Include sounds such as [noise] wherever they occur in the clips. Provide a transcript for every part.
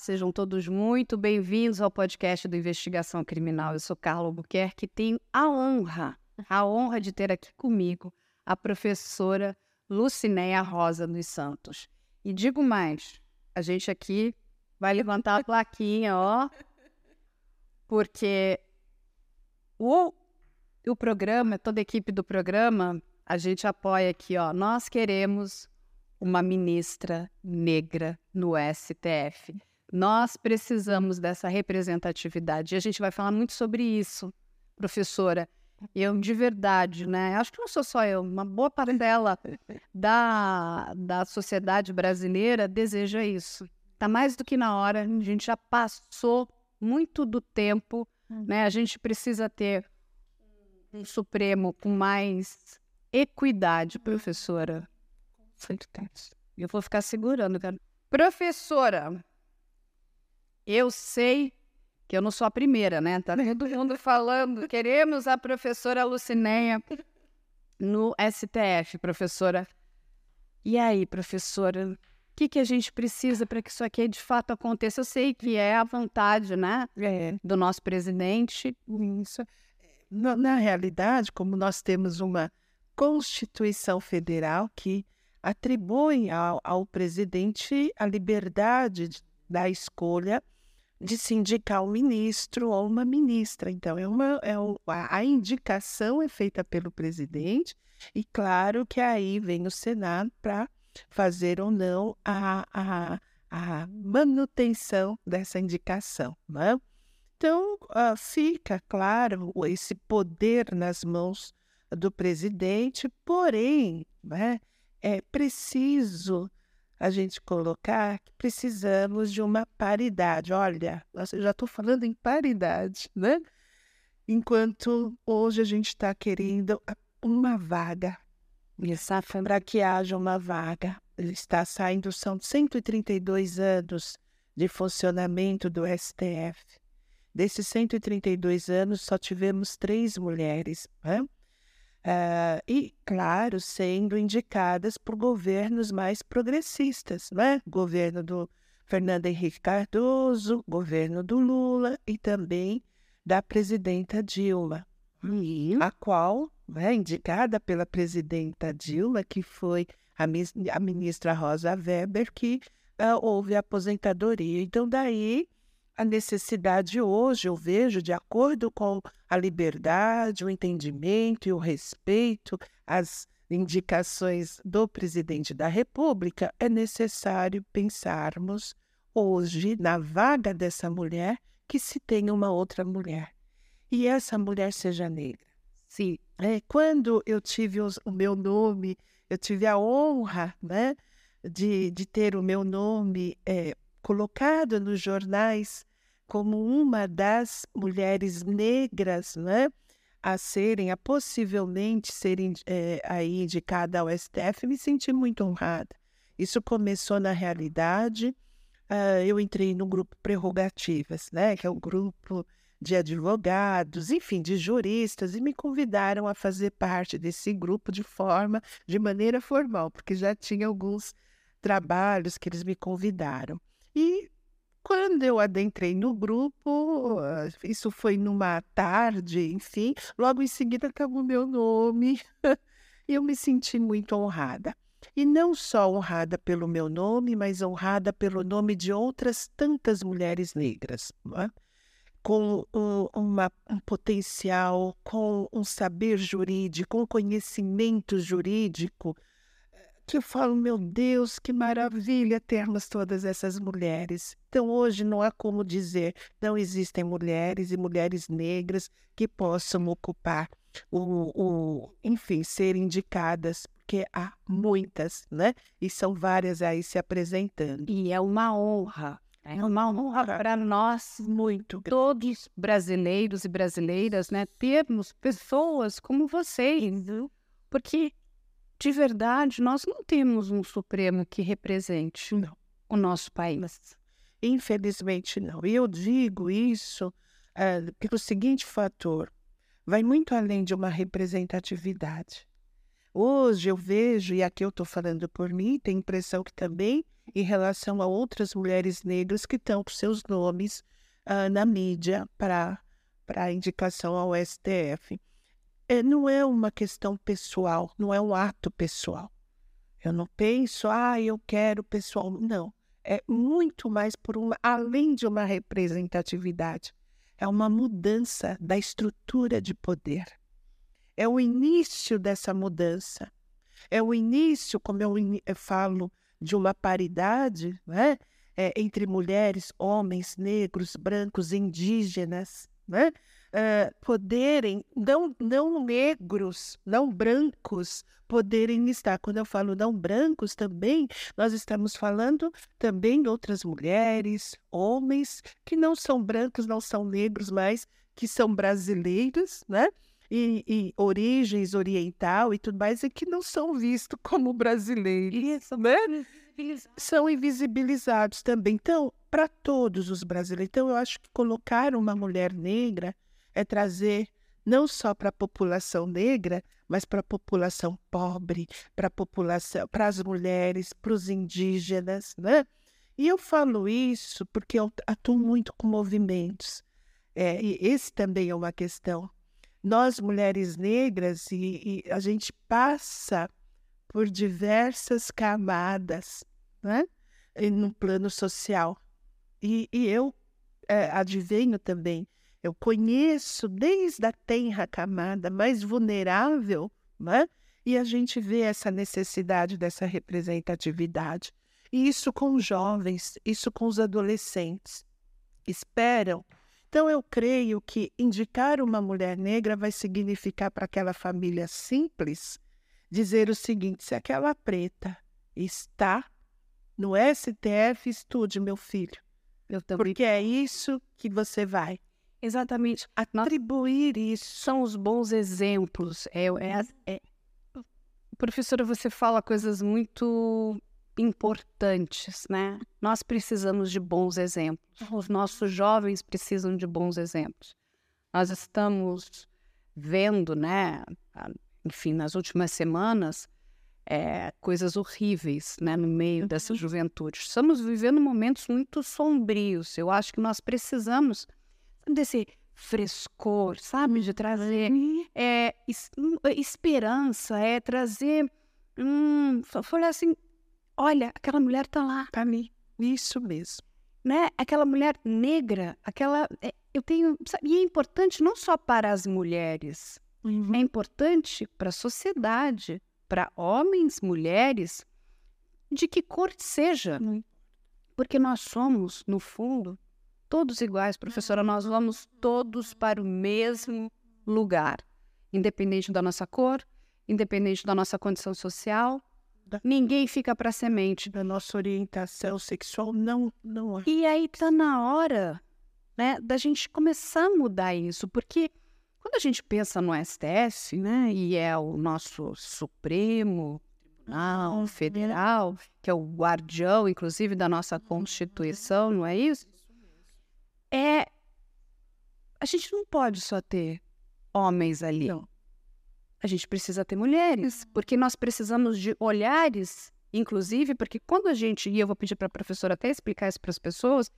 Sejam todos muito bem-vindos ao podcast do Investigação Criminal. Eu sou Carla Albuquerque e tenho a honra, a honra de ter aqui comigo a professora Lucinéia Rosa dos Santos. E digo mais, a gente aqui vai levantar a plaquinha, ó, porque o, o programa, toda a equipe do programa, a gente apoia aqui, ó, nós queremos uma ministra negra no STF. Nós precisamos dessa representatividade. E a gente vai falar muito sobre isso, professora. Eu, de verdade, né? Acho que não sou só eu, uma boa parcela da, da sociedade brasileira deseja isso. Está mais do que na hora, a gente já passou muito do tempo, né? A gente precisa ter um Supremo com mais equidade, professora. Eu vou ficar segurando, cara. Professora, eu sei que eu não sou a primeira, né? Tá todo mundo falando. Queremos a professora Lucinéia no STF, professora. E aí, professora, o que, que a gente precisa para que isso aqui de fato aconteça? Eu sei que é a vontade, né, É, do nosso presidente. isso. Na, na realidade, como nós temos uma Constituição Federal que atribui ao, ao presidente a liberdade de- da escolha de se indicar um ministro ou uma ministra. Então, é uma, é o- a, indicação é feita pelo presidente, e claro que aí vem o Senado para fazer ou não a, a, a manutenção dessa indicação. Né? Então, ah, fica claro esse poder nas mãos do presidente, porém, né, é preciso a gente colocar que precisamos de uma paridade. Olha, eu já estou falando em paridade, né? Enquanto hoje a gente está querendo uma vaga, para que haja uma vaga. Está saindo, são 132 anos de funcionamento do STF. Desses 132 anos, só tivemos três mulheres. Né? Ah, e, claro, sendo indicadas por governos mais progressistas, né? Governo do Fernando Henrique Cardoso, governo do Lula e também da presidenta Dilma, a qual, né, indicada pela presidenta Dilma, que foi a, a ministra Rosa Weber, que ah, houve a aposentadoria. Então, daí a necessidade hoje, eu vejo, de acordo com a liberdade, o entendimento e o respeito às indicações do presidente da República, é necessário pensarmos hoje na vaga dessa mulher que se tenha uma outra mulher. E essa mulher seja negra. Sim. É, quando eu tive os- o meu nome, eu tive a honra né, de, de ter o meu nome é, colocado nos jornais como uma das mulheres negras né, a serem, a possivelmente serem é, aí indicada ao STF, me senti muito honrada. Isso começou na realidade. ah, eu entrei no grupo Prerrogativas, né, que é o grupo de advogados, enfim, de juristas, e me convidaram a fazer parte desse grupo de forma, de maneira formal, porque já tinha alguns trabalhos que eles me convidaram. E quando eu adentrei no grupo, ah, isso foi numa tarde, enfim, logo em seguida acabou meu nome, [laughs] eu me senti muito honrada. E não só honrada pelo meu nome, mas honrada pelo nome de outras tantas mulheres negras. é? com um, uma- um potencial, com um saber jurídico, um conhecimento jurídico, que eu falo, meu Deus, que maravilha termos todas essas mulheres. Então, hoje não há como dizer, não existem mulheres e mulheres negras que possam ocupar o, o enfim, ser indicadas, porque há muitas, né? E são várias aí se apresentando. E é uma honra. É uma honra para nós, Muito todos brasileiros e brasileiras, né, termos pessoas como vocês, viu? porque de verdade nós não temos um Supremo que represente Não. o nosso país. Infelizmente não. E eu digo isso eh, pelo seguinte fator: vai muito além de uma representatividade. Hoje eu vejo, e aqui eu estou falando por mim, tenho a impressão que também em relação a outras mulheres negras que estão com seus nomes uh, na mídia para indicação ao STF. É, não é uma questão pessoal, não é um ato pessoal. Eu não penso, ah, eu quero pessoal. Não. É muito mais por uma, além de uma representatividade, é uma mudança da estrutura de poder. É o início dessa mudança. É o início, como eu, eu falo, de uma paridade né? É, entre mulheres, homens, negros, brancos, indígenas, né? Uh, poderem, não, não negros, não brancos, poderem estar. Quando eu falo não brancos também, nós estamos falando também de outras mulheres, homens que não são brancos, não são negros, mas que são brasileiros, né? E, e, origens oriental e tudo mais, e que não são vistos como brasileiros, Isso, né? São invisibilizados também. Então, para todos os brasileiros. Então, eu acho que colocar uma mulher negra é trazer não só para a população negra, mas para a população pobre, para a população, para as mulheres, para os indígenas, né? E eu falo isso porque eu atuo muito com movimentos. É, e esse também é uma questão. Nós, mulheres negras, e, e a gente passa por diversas camadas né? no plano social. E, e eu é, advenho também eu conheço desde a tenra camada mais vulnerável, né? e a gente vê essa necessidade dessa representatividade. E isso com os jovens, isso com os adolescentes. Esperam. Então, eu creio que indicar uma mulher negra vai significar para aquela família simples dizer o seguinte: se aquela preta está no STF, estude, meu filho. Porque é isso que você vai. Exatamente. Atribuir isso. São os bons exemplos. É, é, é... Professora, você fala coisas muito importantes, né? Nós precisamos de bons exemplos. Os nossos jovens precisam de bons exemplos. Nós estamos vendo, né? Enfim, nas últimas semanas, é, coisas horríveis, né? No meio dessa uhum. juventude. Estamos vivendo momentos muito sombrios. Eu acho que nós precisamos desse frescor, sabe? De trazer é, es, hum, esperança, é trazer. Hum, olhar assim, olha, aquela mulher tá lá. Tá ali. Isso mesmo. Né? Aquela mulher negra, aquela. É, eu tenho. Sabe? E é importante não só para as mulheres, uhum. é importante para a sociedade, para homens, mulheres, de que cor seja. Uhum. Porque nós somos, no fundo, todos iguais, professora, nós vamos todos para o mesmo lugar, independente da nossa cor, independente da nossa condição social. Ninguém fica para semente. Da nossa orientação sexual, não, não é. E aí está na hora né, da gente começar a mudar isso, porque quando a gente pensa no STF, né, e é o nosso Supremo Tribunal uhum. Federal, que é o guardião, inclusive, da nossa Constituição, não é isso? É. A gente não pode só ter homens ali. Não. A gente precisa ter mulheres, uhum. porque nós precisamos de olhares, inclusive, porque quando a gente, e eu vou pedir para a professora até explicar isso para as pessoas,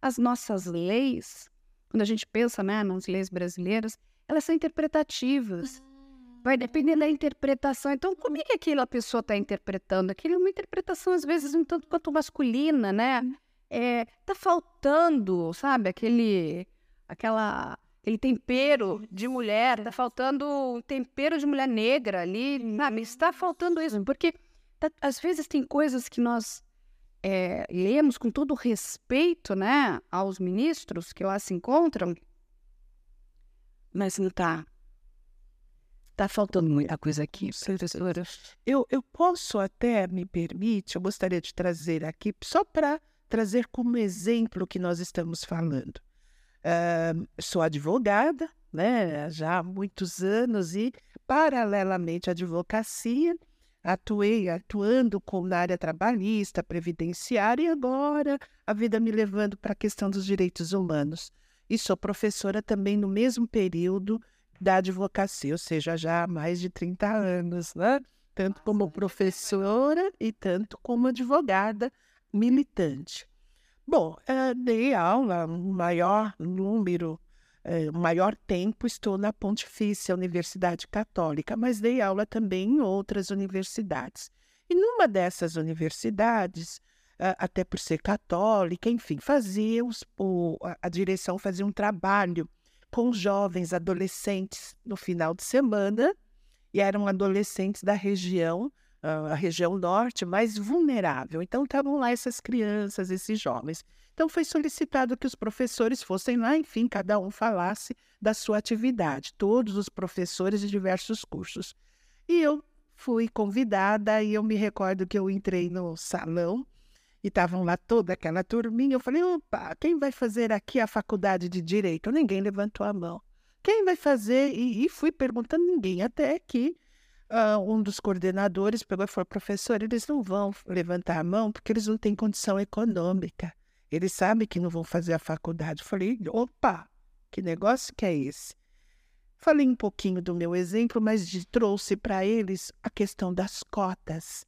as nossas leis, quando a gente pensa né, nas leis brasileiras, elas são interpretativas. Vai ah. depender da interpretação. Então, como é que aquela pessoa está interpretando? Aquilo é uma interpretação, às vezes, um tanto quanto masculina, né? É, tá faltando, sabe, aquele, aquela, aquele tempero de mulher, tá faltando um tempero de mulher negra ali, sabe? Está faltando isso, porque tá, às vezes tem coisas que nós é, lemos com todo respeito, né, aos ministros que lá se encontram, mas não tá. Tá faltando muita coisa aqui, professora. Eu, eu posso até, me permite, eu gostaria de trazer aqui, só para trazer como exemplo o que nós estamos falando. Uh, sou advogada, né, já há muitos anos e, paralelamente à advocacia, atuei atuando com, na área trabalhista, previdenciária e agora a vida me levando para a questão dos direitos humanos. E sou professora também no mesmo período da advocacia, ou seja, já há mais de 30 anos, né? Tanto como professora e tanto como advogada, militante. Bom, uh, dei aula, um maior número, uh, maior tempo estou na Pontifícia Universidade Católica, mas dei aula também em outras universidades. E numa dessas universidades, uh, até por ser católica, enfim, fazia os, o, a direção fazia um trabalho com jovens adolescentes no final de semana, e eram adolescentes da região a região norte mais vulnerável. Então, estavam lá essas crianças, esses jovens. Então, foi solicitado que os professores fossem lá, enfim, cada um falasse da sua atividade, todos os professores de diversos cursos. E eu fui convidada, e eu me recordo que eu entrei no salão e estavam lá toda aquela turminha. Eu falei: opa, quem vai fazer aqui a faculdade de direito? Ninguém levantou a mão. Quem vai fazer? E, e fui perguntando ninguém, até que uh, um dos coordenadores pegou e falou: professor, eles não vão levantar a mão porque eles não têm condição econômica. Eles sabem que não vão fazer a faculdade. Eu falei: opa, que negócio que é esse? Falei um pouquinho do meu exemplo, mas trouxe para eles a questão das cotas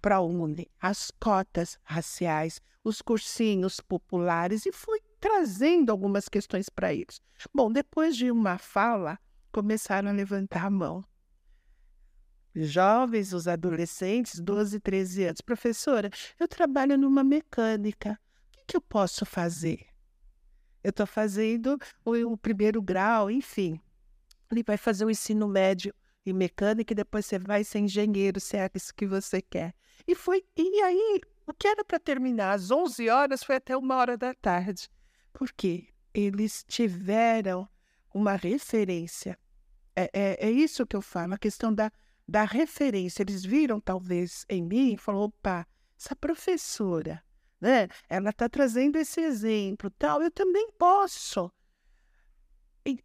para a UNE, as cotas raciais, os cursinhos populares e fui trazendo algumas questões para eles. Bom, depois de uma fala, começaram a levantar a mão jovens, os adolescentes, 12, 13 anos. Professora, eu trabalho numa mecânica. O que, que eu posso fazer? Eu estou fazendo o, o, primeiro grau, enfim. Ele vai fazer o ensino médio em mecânica e depois você vai ser engenheiro, se é isso que você quer. E foi, e aí, o que era para terminar às 11 horas foi até uma hora da tarde. Por quê? Eles tiveram uma referência. É, é, é isso que eu falo, a questão da da referência. Eles viram, talvez, em mim e falaram: opa, essa professora, né? Ela está trazendo esse exemplo, tal, eu também posso.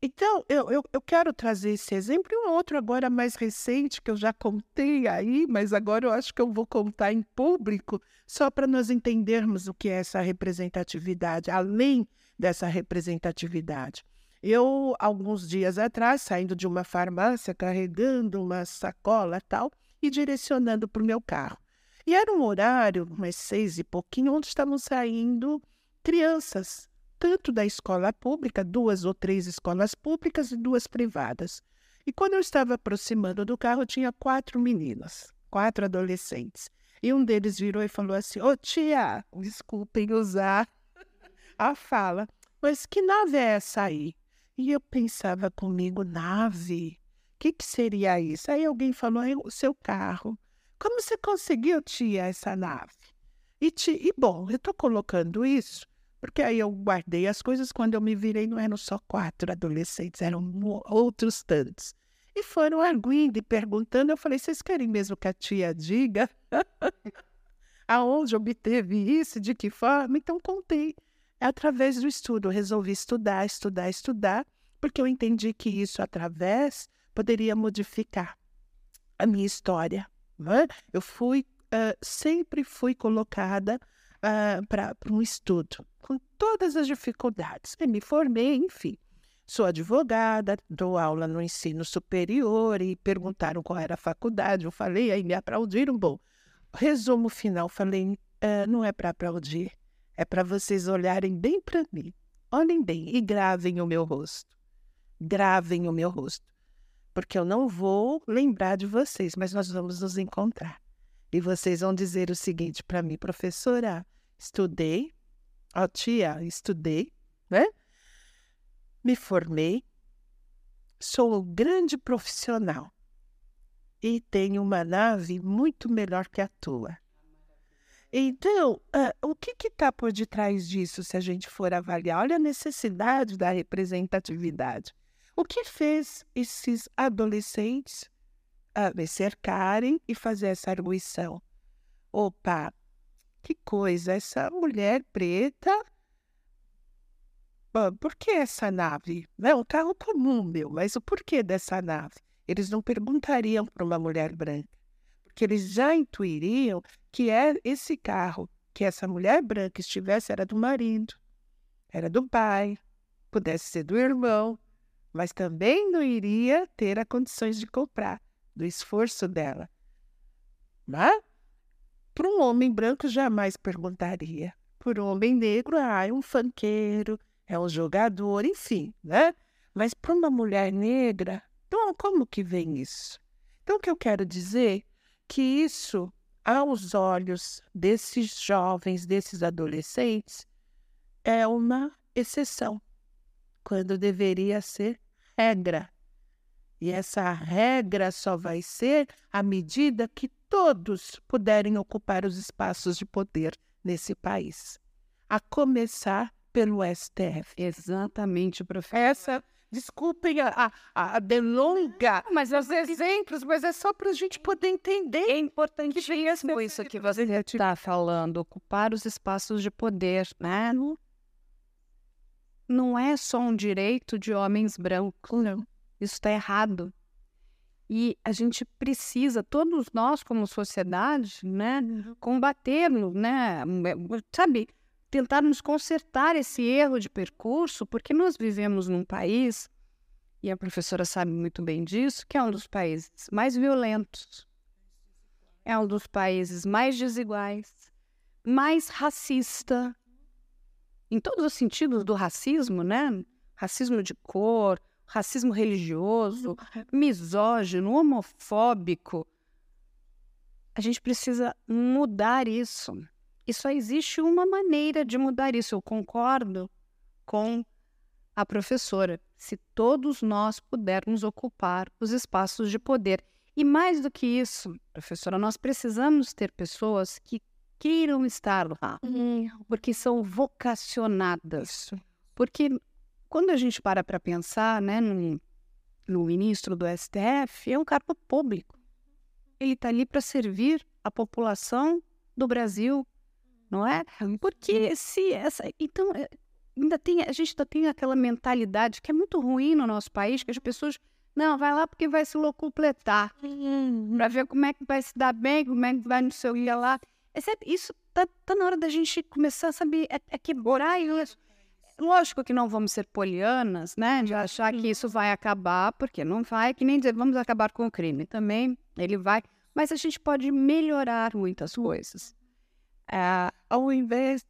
então, eu, eu, eu quero trazer esse exemplo e um outro agora mais recente, que eu já contei aí, mas agora eu acho que eu vou contar em público, só para nós entendermos o que é essa representatividade, além dessa representatividade. Eu, alguns dias atrás, saindo de uma farmácia, carregando uma sacola tal, e direcionando para o meu carro. E era um horário, umas seis e pouquinho, onde estavam saindo crianças, tanto da escola pública, duas ou três escolas públicas e duas privadas. E quando eu estava aproximando do carro, tinha quatro meninas, quatro adolescentes. E um deles virou e falou assim: Ô tia, desculpem usar [laughs] a fala, mas que nave é essa aí? E eu pensava comigo, nave? O que, que seria isso? Aí alguém falou, é o seu carro. Como você conseguiu, tia, essa nave? E, ti, e bom, eu estou colocando isso porque aí eu guardei as coisas. Quando eu me virei, não eram só quatro adolescentes, eram outros tantos. E foram arguindo e perguntando. Eu falei: vocês querem mesmo que a tia diga? [laughs] Aonde obteve isso? De que forma? Então contei. É através do estudo. Eu resolvi estudar, estudar, estudar, porque eu entendi que isso, através, poderia modificar a minha história. É? Eu fui, uh, sempre fui colocada uh, para um estudo, com todas as dificuldades. E me formei, enfim. Sou advogada, dou aula no ensino superior e perguntaram qual era a faculdade. Eu falei, aí me aplaudiram. Bom, resumo final, falei, uh, não é para aplaudir, é para vocês olharem bem para mim. Olhem bem e gravem o meu rosto. Gravem o meu rosto. Porque eu não vou lembrar de vocês, mas nós vamos nos encontrar. E vocês vão dizer o seguinte para mim, professora: estudei, ó oh, tia, estudei, né? Me formei, sou um grande profissional e tenho uma nave muito melhor que a tua. Então, uh, o que está por detrás disso, se a gente for avaliar? Olha a necessidade da representatividade. O que fez esses adolescentes uh, me cercarem e fazer essa arguição? Opa, que coisa, essa mulher preta. por que essa nave? É um carro comum, meu, mas o porquê dessa nave? Eles não perguntariam para uma mulher branca que eles já intuiriam que é esse carro que essa mulher branca estivesse era do marido, era do pai, pudesse ser do irmão, mas também não iria ter as condições de comprar, do esforço dela. Mas, para um homem branco jamais perguntaria. Por um homem negro, ah, é um fanqueiro, é um jogador, enfim, né? Mas para uma mulher negra, então como que vem isso? Então, o que eu quero dizer que isso, aos olhos desses jovens, desses adolescentes, é uma exceção, quando deveria ser regra. E essa regra só vai ser à medida que todos puderem ocupar os espaços de poder nesse país, a começar pelo STF. Exatamente, professor. Essa, desculpem a, a, a delonga, mas os exemplos, mas é só para a gente poder entender. É importantíssimo isso que você está falando, ocupar os espaços de poder, né? Não é só um direito de homens brancos, não. Isso está errado. E a gente precisa, todos nós como sociedade, né, uhum. combatê-lo, né, sabe, tentarmos consertar esse erro de percurso, porque nós vivemos num país, e a professora sabe muito bem disso, que é um dos países mais violentos, é um dos países mais desiguais, mais racista, em todos os sentidos do racismo, né? Racismo de cor, racismo religioso, misógino, homofóbico. A gente precisa mudar isso. E só existe uma maneira de mudar isso. Eu concordo com a professora. Se todos nós pudermos ocupar os espaços de poder. E mais do que isso, professora, nós precisamos ter pessoas que queiram estar lá, uhum. porque são vocacionadas. Porque quando a gente para para pensar né, no, no ministro do STF, é um cargo público. Ele está ali para servir a população do Brasil, não é? Porque se essa. Então, é, ainda tem, a gente ainda tem aquela mentalidade que é muito ruim no nosso país, que as pessoas. Não, vai lá porque vai se locupletar. Uhum. Para ver como é que vai se dar bem, como é que vai no seu ia lá. Isso tá, tá na hora da gente começar a saber, é, é quebrar isso. Lógico que não vamos ser polianas, né? De achar que isso vai acabar, porque não vai, que nem dizer vamos acabar com o crime. Também ele vai, mas a gente pode melhorar muitas coisas. É, ao invés.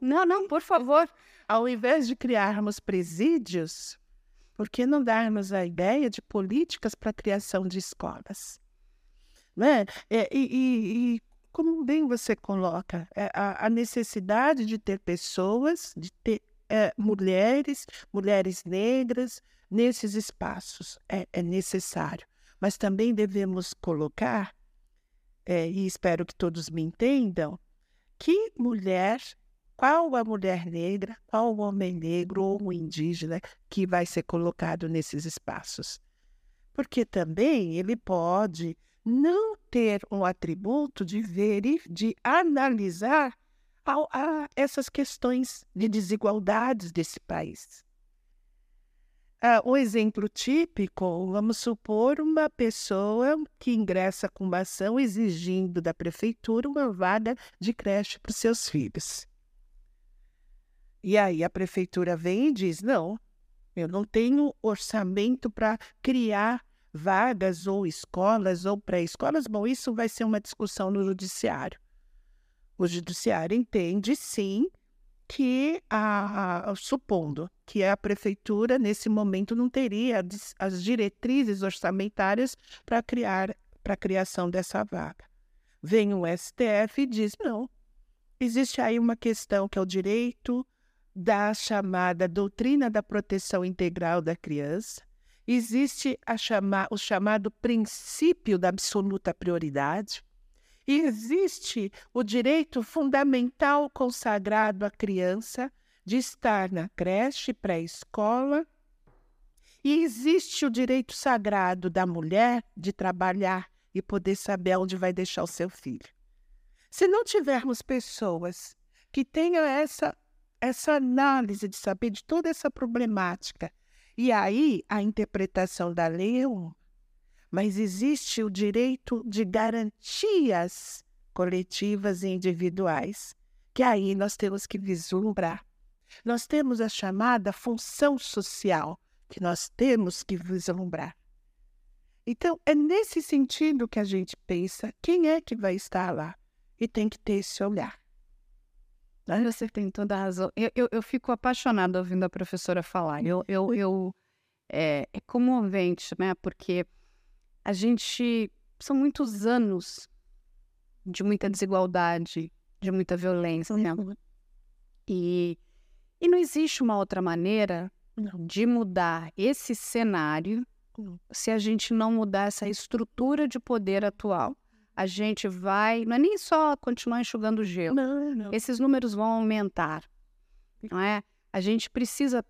Não, não, por favor. Ao invés de criarmos presídios, por que não darmos a ideia de políticas para a criação de escolas? Né? É, e, e, e, como bem você coloca, é, a, a necessidade de ter pessoas, de ter é, mulheres, mulheres negras, nesses espaços. É, é necessário. Mas também devemos colocar, é, e espero que todos me entendam, que mulher, qual a mulher negra, qual o homem negro ou o indígena que vai ser colocado nesses espaços. Porque também ele pode não ter um atributo de ver e de analisar essas questões de desigualdades desse país. Uh, um exemplo típico, vamos supor uma pessoa que ingressa com uma ação exigindo da prefeitura uma vaga de creche para os seus filhos. E aí a prefeitura vem e diz: não, eu não tenho orçamento para criar vagas ou escolas ou pré-escolas. Bom, isso vai ser uma discussão no judiciário. O judiciário entende, sim, que, a, a, supondo que a prefeitura, nesse momento, não teria as diretrizes orçamentárias para criar para a criação dessa vaga. Vem o STF e diz: não, existe aí uma questão que é o direito da chamada doutrina da proteção integral da criança, existe chama, o chamado princípio da absoluta prioridade, e existe o direito fundamental consagrado à criança de estar na creche, pré-escola. E existe o direito sagrado da mulher de trabalhar e poder saber onde vai deixar o seu filho. Se não tivermos pessoas que tenham essa, essa análise de saber de toda essa problemática, e aí a interpretação da lei é mas existe o direito de garantias coletivas e individuais, que aí nós temos que vislumbrar. Nós temos a chamada função social, que nós temos que vislumbrar. Então, é nesse sentido que a gente pensa: quem é que vai estar lá? e tem que ter esse olhar. Né? Você tem toda a razão. Eu, eu, eu, fico apaixonada ouvindo a professora falar. Eu, eu, eu é, é comovente, né? Porque a gente são muitos anos de muita desigualdade, de muita violência. Uhum. E, e não existe uma outra maneira não. de mudar esse cenário não. se a gente não mudar essa estrutura de poder atual a gente vai. Não é nem só continuar enxugando gelo. Não, não. Esses números vão aumentar. Não é? A gente precisa.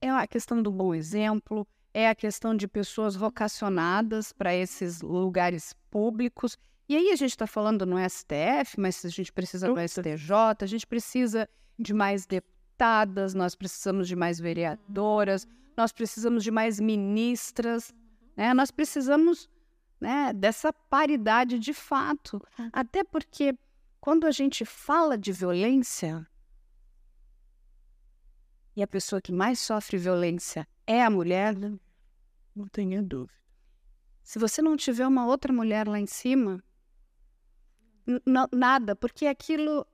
É a questão do bom exemplo, é a questão de pessoas vocacionadas para esses lugares públicos. E aí a gente está falando no STF, mas a gente precisa do STJ, a gente precisa de mais deputadas, nós precisamos de mais vereadoras, nós precisamos de mais ministras, né? nós precisamos né, dessa paridade de fato. Até porque quando a gente fala de violência, e a pessoa que mais sofre violência é a mulher, não tenha dúvida. Se você não tiver uma outra mulher lá em cima, nada, porque aquilo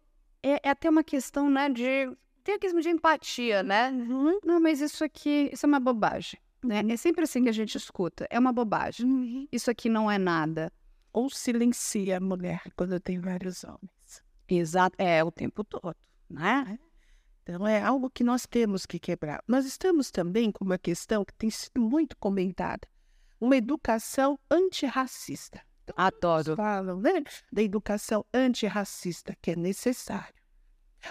é, é, até uma questão, né, de tem a questão de empatia, né? Uhum. Não, mas isso aqui, isso é uma bobagem. Né? É sempre assim que a gente escuta. É uma bobagem. Uhum. Isso aqui não é nada. Ou silencia a mulher quando tem vários homens. Exato. É o tempo todo, né? Então é algo que nós temos que quebrar. Nós estamos também com uma questão que tem sido muito comentada, uma educação antirracista. Então, Adoro. Falam, né, da educação antirracista que é necessário.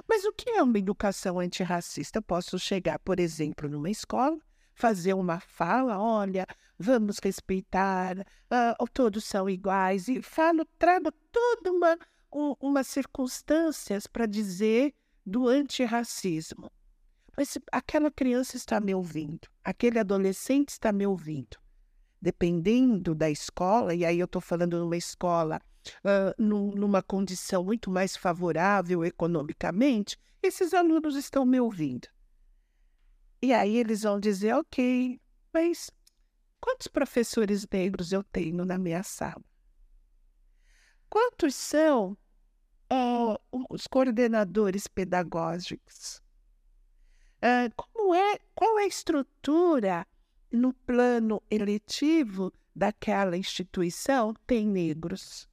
Mas o que é uma educação antirracista? Eu posso chegar, por exemplo, numa escola fazer uma fala, olha, vamos respeitar, uh, todos são iguais, e falo, trago toda uma, um, circunstâncias para dizer do antirracismo. Mas aquela criança está me ouvindo, aquele adolescente está me ouvindo. Dependendo da escola, e aí eu estou falando numa escola uh, num, numa condição muito mais favorável economicamente, esses alunos estão me ouvindo. E aí eles vão dizer, ok, mas quantos professores negros eu tenho na minha sala? Quantos são uh, os coordenadores pedagógicos? Uh, como é, qual é a estrutura no plano eletivo daquela instituição? Tem negros.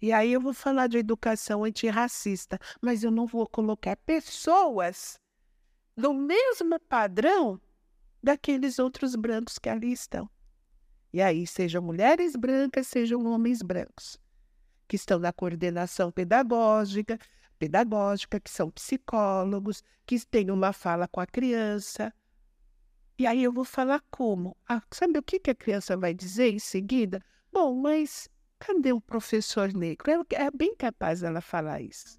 E aí eu vou falar de educação antirracista, mas eu não vou colocar pessoas do mesmo padrão daqueles outros brancos que ali estão. E aí, sejam mulheres brancas, sejam homens brancos, que estão na coordenação pedagógica, pedagógica, que são psicólogos, que têm uma fala com a criança. E aí eu vou falar como? Ah, sabe o que, que a criança vai dizer em seguida? Bom, mas cadê o professor negro? É, é bem capaz ela falar isso.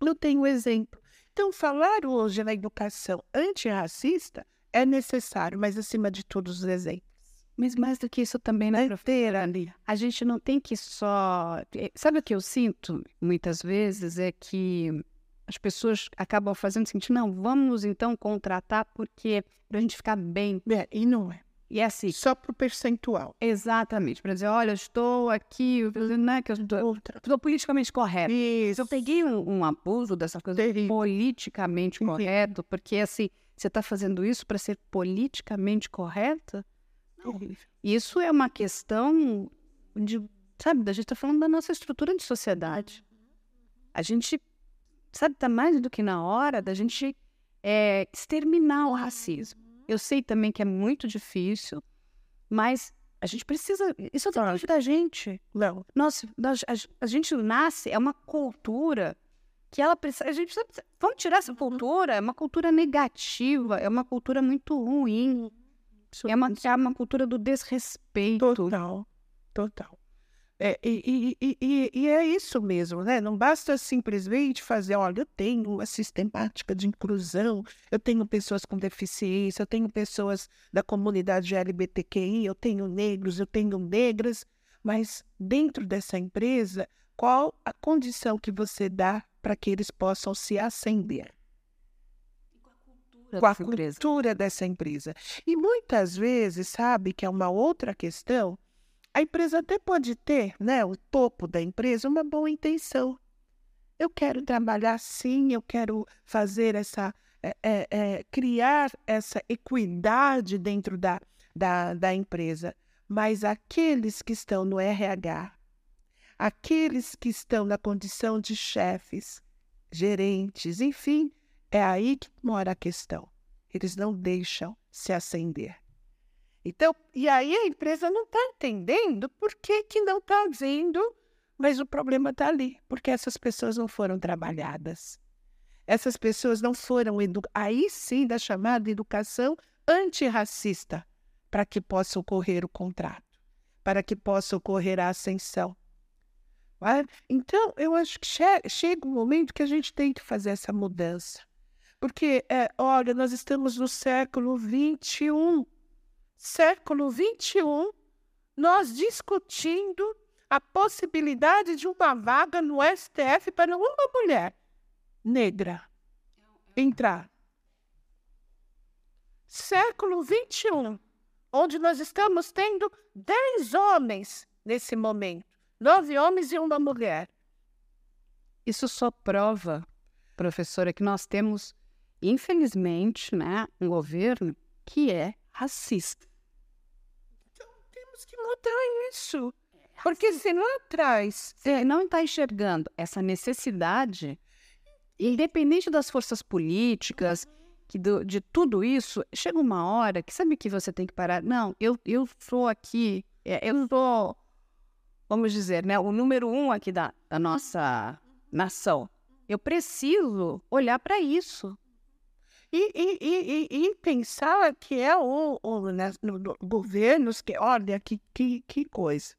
Não tenho exemplo. Então, falar hoje na educação antirracista é necessário, mas acima de todos os exemplos. Mas mais do que isso também, né, professora? A gente não tem que só. Eh, sabe o que eu sinto muitas vezes? É que as pessoas acabam fazendo o seguinte: não, vamos então contratar porque para a gente ficar bem. É, e não é. E é assim. Só para o percentual. Exatamente. Para dizer, olha, estou aqui, né, que eu estou, estou politicamente correto. Isso. Eu peguei um, um abuso dessa coisa Terrível. politicamente correto, porque assim, você está fazendo isso para ser politicamente correta? Não. Isso é uma questão de, sabe, a gente está falando da nossa estrutura de sociedade. A gente, sabe, está mais do que na hora da gente é, exterminar o racismo. Eu sei também que é muito difícil, mas a gente precisa. Isso depende da gente. Não. Nossa, a, a, gente nasce, é uma cultura que ela precisa. A gente precisa, vamos tirar essa cultura, é uma cultura negativa, é uma cultura muito ruim. É uma, é uma cultura do desrespeito. Total. Total. É, e, e, e, e, é isso mesmo, né? Não basta simplesmente fazer, olha, eu tenho uma sistemática de inclusão, eu tenho pessoas com deficiência, eu tenho pessoas da comunidade LGBTQI, eu tenho negros, eu tenho negras, mas dentro dessa empresa, qual a condição que você dá para que eles possam se ascender? Com a cultura dessa empresa. E muitas vezes, sabe, que é uma outra questão, A empresa até pode ter, né, o topo da empresa, uma boa intenção. Eu quero trabalhar sim, eu quero fazer essa, é, é, criar essa equidade dentro da, da, da empresa. Mas aqueles que estão no RH, aqueles que estão na condição de chefes, gerentes, enfim, é aí que mora a questão. Eles não deixam se acender. Então, e aí a empresa não está entendendo por que, que não está vindo, mas o problema está ali, porque essas pessoas não foram trabalhadas. Essas pessoas não foram. Aí sim, da chamada educação antirracista, para que possa ocorrer o contrato, para que possa ocorrer a ascensão. É? Então, eu acho que che chega um momento que a gente tem que fazer essa mudança. Porque, é, olha, nós estamos no século XXI século XXI, nós discutindo a possibilidade de uma vaga no STF para uma mulher negra entrar. Século XXI, onde nós estamos tendo dez homens nesse momento, nove homens e uma mulher. Isso só prova, professora, que nós temos, infelizmente, né, um governo que é racista temos que mudar isso. Porque se lá atrás você não está enxergando essa necessidade, independente das forças políticas, que do, de tudo isso, chega uma hora que sabe que você tem que parar. Não, eu, eu sou aqui, é, eu sou, vamos dizer, né, o número um aqui da, da nossa nação. Eu preciso olhar para isso. E, e, e, e, pensar que é o, o né, no, no, governos que, olha, que, que, que coisa.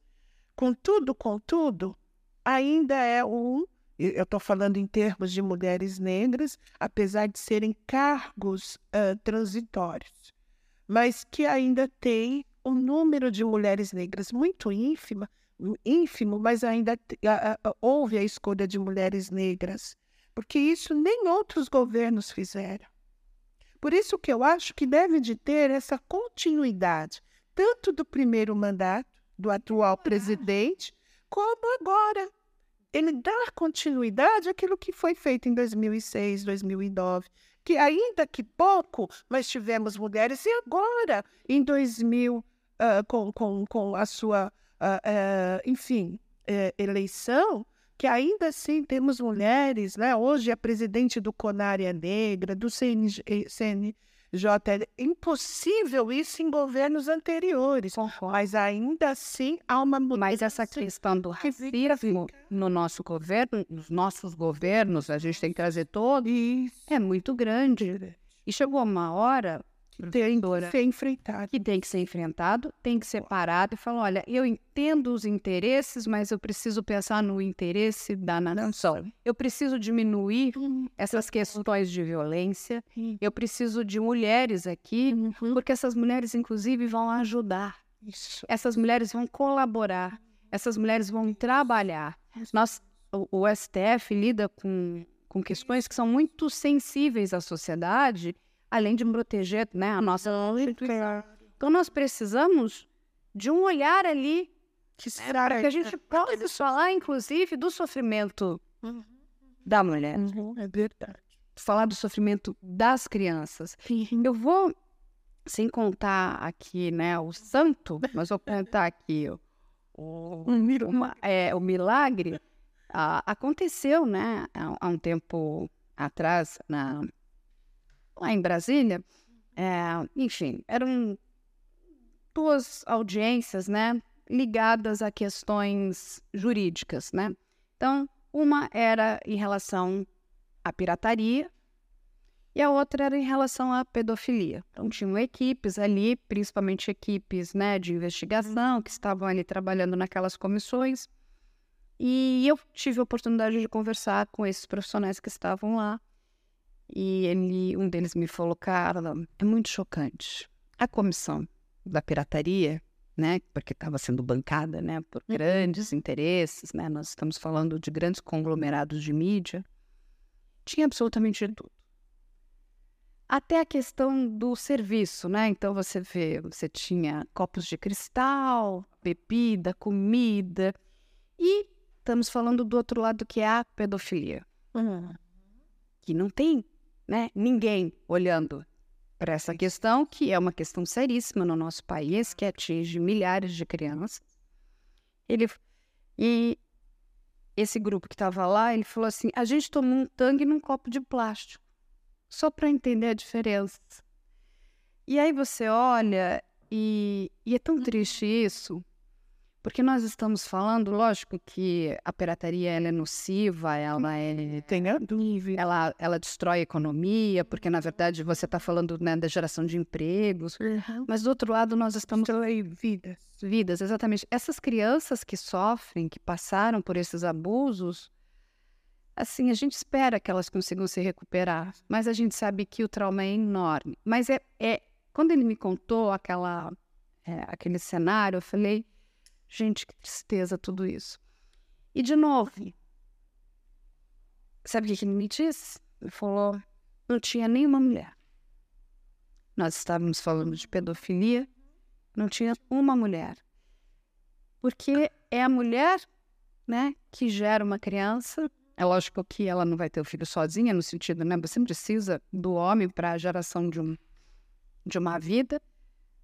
Contudo, contudo, ainda é um, eu estou falando em termos de mulheres negras, apesar de serem cargos uh, transitórios, mas que ainda tem um número de mulheres negras muito ínfima, ínfimo, mas ainda uh, uh, houve a escolha de mulheres negras, porque isso nem outros governos fizeram. Por isso que eu acho que deve de ter essa continuidade, tanto do primeiro mandato do atual presidente, como agora. Ele dá continuidade àquilo que foi feito em 2006, 2009, que ainda que pouco, mas tivemos mulheres, e agora, em 2000, uh, ah, com, com, com a sua, uh, uh, enfim, eh, eleição, que ainda assim temos mulheres, né? Hoje a presidente do CONAR é negra, do CNJ, CNJ é impossível isso em governos anteriores, Concordo. mas ainda assim há uma mudança. Mas essa questão do racismo no nosso governo, nos nossos governos, a gente tem que trazer todos, isso. é muito grande. E chegou uma hora tem que ser enfrentado. Que tem que ser enfrentado, tem que ser parado e falar: olha, eu entendo os interesses, mas eu preciso pensar no interesse da nação. Eu preciso diminuir essas questões de violência. Eu preciso de mulheres aqui, uhum. porque essas mulheres, inclusive, vão ajudar. Isso. Essas mulheres vão colaborar. Essas mulheres vão trabalhar. Nós, o, o STF lida com, com questões que são muito sensíveis à sociedade além de proteger né, a nossa instituição. Então, nós precisamos de um olhar ali que, né, para que a gente possa falar, inclusive, do sofrimento uhum. da mulher. Uhum, é verdade. Falar do sofrimento das crianças. Eu vou, sem contar aqui né, o santo, mas vou contar aqui o, [laughs] o, uma, é, o milagre. Ah, aconteceu né, há, há um tempo atrás, na, lá em Brasília, é, enfim, eram duas audiências, né, ligadas a questões jurídicas, né? Então, uma era em relação à pirataria e a outra era em relação à pedofilia. Então, tinham equipes ali, principalmente equipes né, de investigação, que estavam ali trabalhando naquelas comissões. E eu tive a oportunidade de conversar com esses profissionais que estavam lá. E ele, um deles me falou, Carla, é muito chocante. A comissão da pirataria, né, porque estava sendo bancada, né, por uhum. grandes interesses, né, nós estamos falando de grandes conglomerados de mídia, tinha absolutamente de tudo. até a questão do serviço, né? Então você vê, você tinha copos de cristal, bebida, comida, e estamos falando do outro lado que é a pedofilia, Uhum. que não tem, né? Ninguém olhando para essa questão, que é uma questão seríssima no nosso país, que atinge milhares de crianças. Ele e esse grupo que estava lá, ele falou assim: a gente tomou um tangue num copo de plástico, só para entender a diferença. E aí você olha e, e é tão triste isso, porque nós estamos falando, lógico que a pirataria ela é nociva, ela é Tem a dúvida. ela, ela destrói a economia, porque na verdade você está falando né, da geração de empregos, Uhum. mas do outro lado nós estamos Destrói vidas. vidas, exatamente. Essas crianças que sofrem, que passaram por esses abusos, assim, a gente espera que elas consigam se recuperar, mas a gente sabe que o trauma é enorme. Mas é, é quando ele me contou aquela, é, aquele cenário, eu falei, gente, que tristeza tudo isso. E de novo, sabe o que ele me disse? Ele falou, não tinha nenhuma mulher. Nós estávamos falando de pedofilia, não tinha uma mulher. Porque é a mulher, né, que gera uma criança. É lógico que ela não vai ter o filho sozinha, no sentido, né, você precisa do homem para a geração de, um, de uma vida.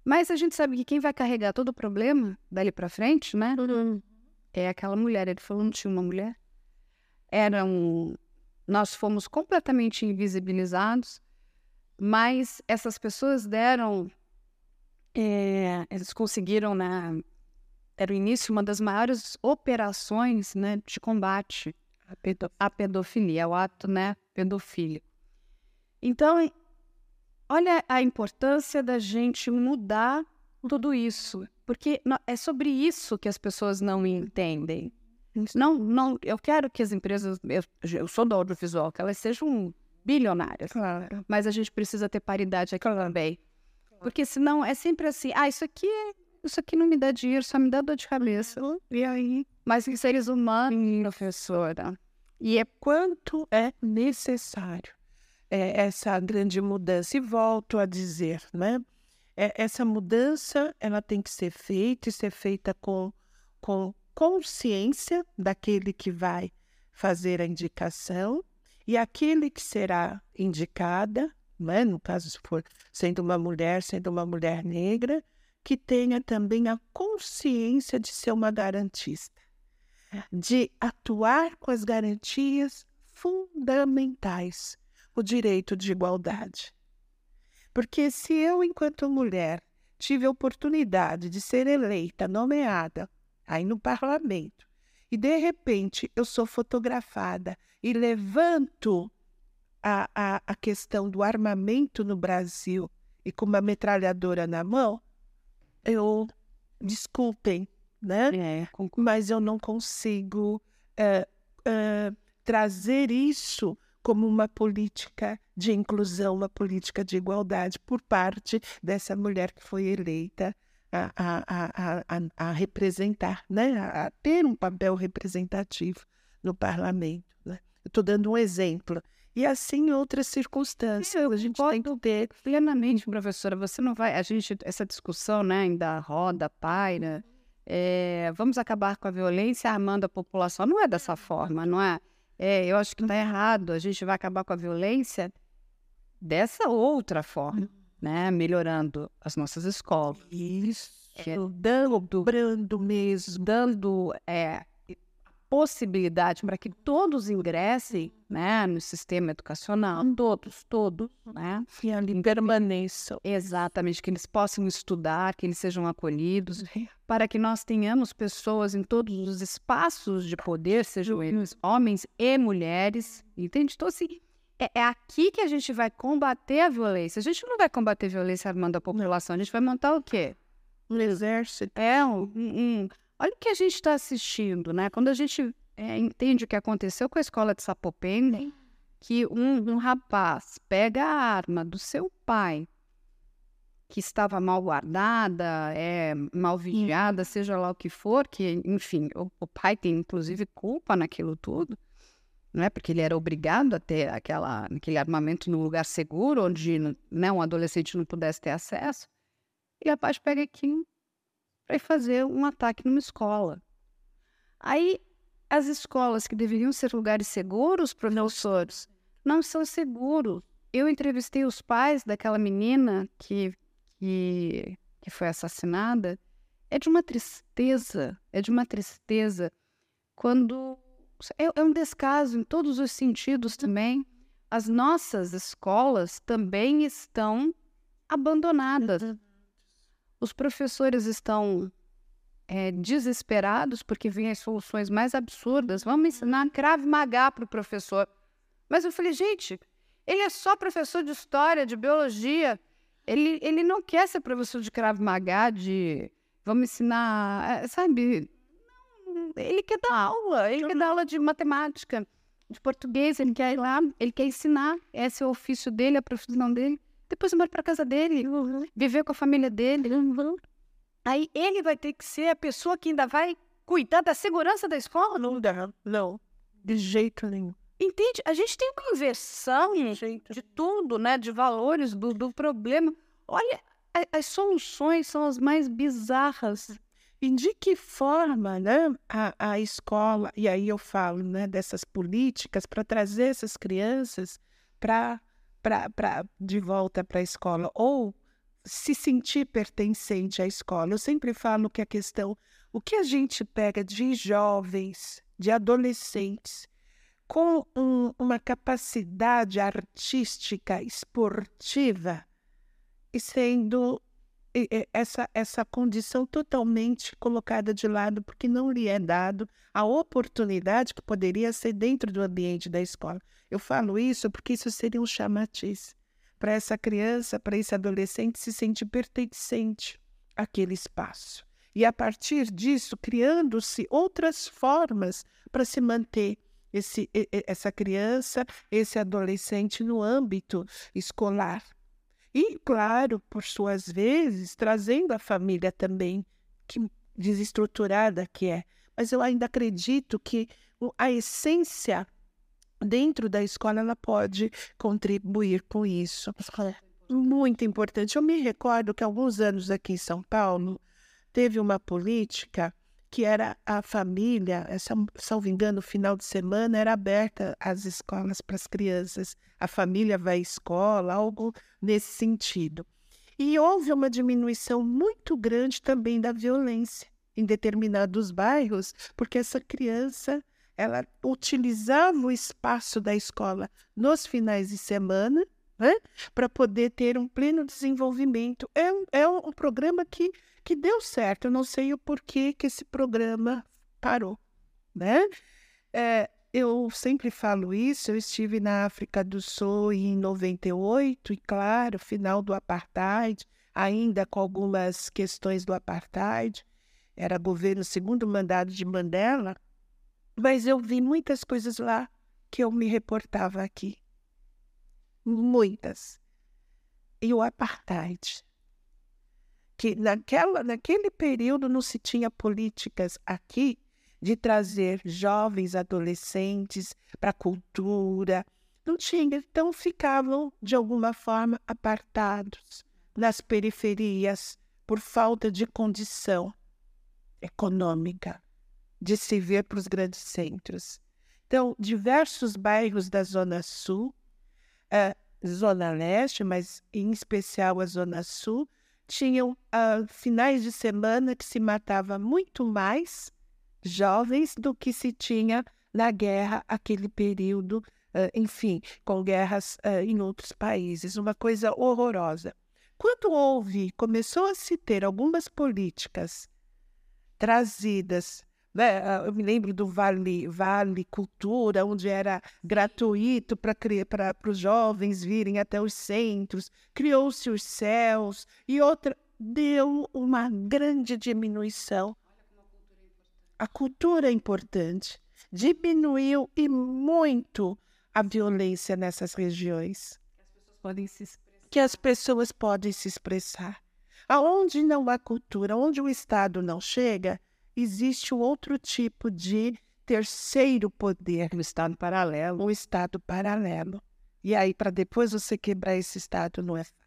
Mas a gente sabe que quem vai carregar todo o problema dali para frente, né, é aquela mulher. Ele falou, não tinha uma mulher. Era um... Nós fomos completamente invisibilizados, mas essas pessoas deram é, eles conseguiram, né? Era o início uma das maiores operações né, de combate à pedofilia, ao ato né, pedofílico. Então, olha a importância da gente mudar tudo isso, porque é sobre isso que as pessoas não entendem. Não, não, eu quero que as empresas, eu, eu sou do audiovisual, que elas sejam bilionárias, Claro. mas a gente precisa ter paridade aqui também. Porque senão é sempre assim, ah, isso aqui, isso aqui não me dá dinheiro, só me dá dor de cabeça. E aí, Mas em seres humanos, professora. E é quanto é necessário é, essa grande mudança? E volto a dizer, né? É, essa mudança ela tem que ser feita e ser feita com, com consciência daquele que vai fazer a indicação e aquele que será indicada, né? no caso, se for sendo uma mulher, sendo uma mulher negra, que tenha também a consciência de ser uma garantista de atuar com as garantias fundamentais, o direito de igualdade. Porque se eu, enquanto mulher, tive a oportunidade de ser eleita, nomeada, aí no parlamento, e de repente eu sou fotografada e levanto a, a, a questão do armamento no Brasil e com uma metralhadora na mão, eu, desculpem, né? É, mas eu não consigo eh, eh, trazer isso como uma política de inclusão, uma política de igualdade por parte dessa mulher que foi eleita a, a, a, a, representar, né? a, ter um papel representativo no parlamento. Né? Eu estou dando um exemplo. E assim outras circunstâncias. a gente tem que ter plenamente, professora. Você não vai. A gente, essa discussão, né, ainda roda, paira. é, vamos acabar com a violência armando a população. Não é dessa forma, não é? É, eu acho que está errado. A gente vai acabar com a violência dessa outra forma, né? Melhorando as nossas escolas. isso, É, dando, brando mesmo. dando é, possibilidade para que todos ingressem né, no sistema educacional, todos, todos, né? E ali permaneçam. Exatamente, que eles possam estudar, que eles sejam acolhidos, para que nós tenhamos pessoas em todos os espaços de poder, sejam eles homens e mulheres, entende? Então, assim, é, é aqui que a gente vai combater a violência. A gente não vai combater a violência armando a população, a gente vai montar o quê? Um exército. É um- um- Olha o que a gente está assistindo, né? Quando a gente é, entende o que aconteceu com a escola de Sapopemba, que um, um rapaz pega a arma do seu pai, que estava mal guardada, é, mal vigiada, seja lá o que for, que, enfim, o, o pai tem inclusive culpa naquilo tudo, não é? Porque ele era obrigado a ter aquela, aquele armamento num lugar seguro, onde né, um adolescente não pudesse ter acesso. E a paz pega aqui para fazer um ataque numa escola. Aí as escolas que deveriam ser lugares seguros, professores, não são seguros. Eu entrevistei os pais daquela menina que, que, que foi assassinada. É de uma tristeza, é de uma tristeza. Quando. É, é um descaso em todos os sentidos também. As nossas escolas também estão abandonadas. Os professores estão é, desesperados porque vêm as soluções mais absurdas. Vamos ensinar crave magá para o professor. Mas eu falei, gente, ele é só professor de história, de biologia. Ele, ele não quer ser professor de crave magá, de vamos ensinar, é, sabe? Ele quer dar aula, ele quer dar aula de matemática, de português, ele quer ir lá, ele quer ensinar. Esse é o ofício dele, a profissão dele. Depois embora para casa dele, viver com a família dele. Aí ele vai ter que ser a pessoa que ainda vai cuidar da segurança da escola? Não dá, não. De jeito nenhum. Entende? A gente tem uma inversão de tudo, né? De valores do, do problema. Olha, a, as soluções são as mais bizarras. E de que forma né, a, a escola, e aí eu falo né, dessas políticas para trazer essas crianças para de volta para a escola, ou se sentir pertencente à escola. Eu sempre falo que a questão, o que a gente pega de jovens, de adolescentes, com um, uma capacidade artística, esportiva, e sendo essa, essa condição totalmente colocada de lado, porque não lhe é dado a oportunidade que poderia ser dentro do ambiente da escola. Eu falo isso porque isso seria um chamatiz para essa criança, para esse adolescente se sentir pertencente àquele espaço. E a partir disso, criando-se outras formas para se manter esse, essa criança, esse adolescente no âmbito escolar. E, claro, por suas vezes, trazendo a família também, que desestruturada que é. Mas eu ainda acredito que a essência dentro da escola ela pode contribuir com isso. Muito importante. Eu me recordo que alguns anos aqui em São Paulo teve uma política que era a família, essa, salvo engano, final de semana era aberta as escolas para as crianças. A família vai à escola, algo nesse sentido. E houve uma diminuição muito grande também da violência em determinados bairros, porque essa criança ela utilizava o espaço da escola nos finais de semana né, para poder ter um pleno desenvolvimento. É é um programa que, que deu certo. Eu não sei o porquê que esse programa parou. Né? É, eu sempre falo isso. Eu estive na África do Sul em 98, e claro, final do apartheid, ainda com algumas questões do apartheid. Era governo segundo mandado de Mandela. Mas eu vi muitas coisas lá que eu me reportava aqui. Muitas. E o apartheid. Que naquela, naquele período não se tinha políticas aqui de trazer jovens adolescentes para a cultura. Não tinha. Então ficavam, de alguma forma, apartados nas periferias por falta de condição econômica de se ver para os grandes centros. Então, diversos bairros da Zona Sul, a Zona Leste, mas em especial a Zona Sul, tinham uh, finais de semana que se matava muito mais jovens do que se tinha na guerra, aquele período, uh, enfim, com guerras uh, em outros países, uma coisa horrorosa. Quando houve, começou a se ter algumas políticas trazidas né? Ah, eu me lembro do Vale, vale Cultura, onde era gratuito para os jovens virem até os centros, criou-se os céus e outra deu uma grande diminuição. A cultura é importante. Diminuiu e muito a violência nessas regiões. Que as pessoas podem se expressar. Aonde não há cultura, onde o Estado não chega, existe um outro tipo de terceiro poder, o Estado paralelo. um Estado paralelo. E aí, para depois você quebrar esse Estado, não é fácil.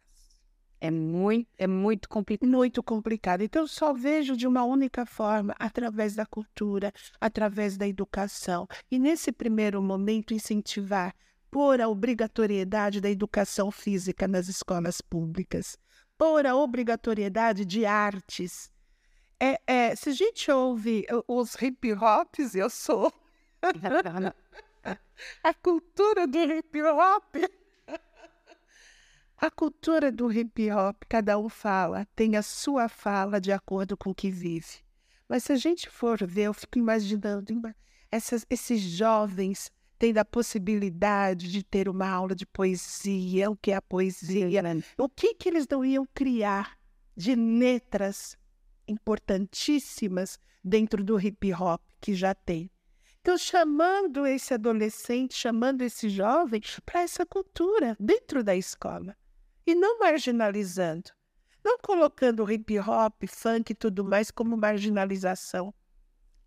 É muito, é muito complicado. Muito complicado. Então, eu só vejo de uma única forma, através da cultura, através da educação. E nesse primeiro momento, incentivar por a obrigatoriedade da educação física nas escolas públicas, por a obrigatoriedade de artes. É, é, se a gente ouve os hip hops, eu sou. a cultura do hip hop. A cultura do hip hop, cada um fala, tem a sua fala de acordo com o que vive. Mas se a gente for ver, eu fico imaginando essas, esses jovens tendo a possibilidade de ter uma aula de poesia, o que é a poesia, o que, que eles não iam criar de letras importantíssimas dentro do hip hop que já tem. Então, chamando esse adolescente, chamando esse jovem para essa cultura dentro da escola e não marginalizando, não colocando hip hop, funk e tudo mais como marginalização.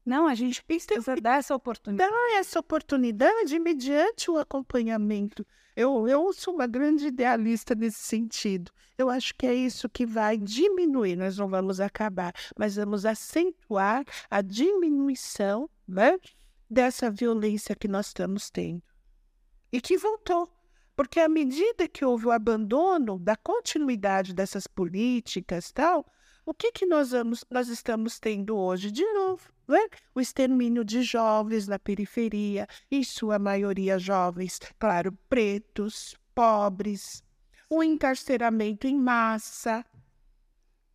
Não, a gente precisa dar essa oportunidade. Dar essa oportunidade mediante o acompanhamento. Eu, eu sou uma grande idealista nesse sentido. Eu acho que é isso que vai diminuir. Nós não vamos acabar, mas vamos acentuar a diminuição né, dessa violência que nós estamos tendo. E que voltou. Porque à medida que houve o abandono da continuidade dessas políticas tal, o que, que nós, vamos, nós estamos tendo hoje? De novo, né? o extermínio de jovens na periferia, em sua maioria jovens, claro, pretos, pobres, o encarceramento em massa,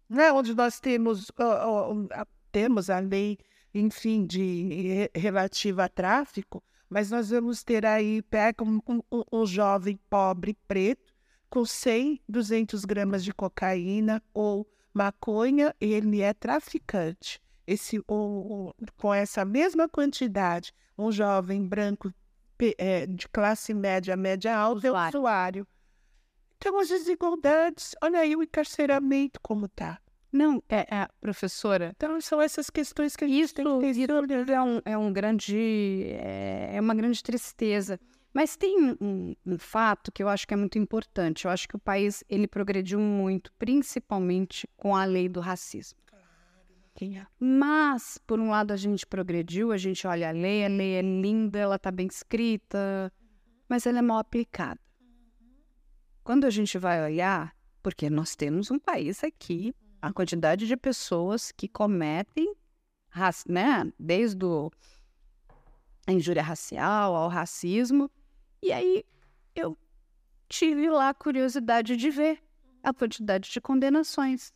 né? onde nós temos, uh, uh, temos a lei, enfim, de relativa a tráfico, mas nós vamos ter aí, pega um, um, um jovem pobre preto com 100, 200 gramas de cocaína ou maconha, ele é traficante. Esse, um, com essa mesma quantidade, um jovem branco é, de classe média, média alta, usuário. é usuário. Então, as desigualdades, olha aí o encarceramento como está. Não, é, é, professora. Então, são essas questões que a gente isso, tem que ter. Isso é, um, é um grande. É, é, uma grande tristeza. Mas tem um, um, fato que eu acho que é muito importante. Eu acho que o país ele progrediu muito, principalmente com a lei do racismo. Claro. Mas, por um lado, a gente progrediu, a gente olha a lei, a lei é linda, ela está bem escrita, mas ela é mal aplicada. Quando a gente vai olhar, porque nós temos um país aqui a quantidade de pessoas que cometem, né, desde o, a injúria racial ao racismo. E aí eu tive lá a curiosidade de ver a quantidade de condenações.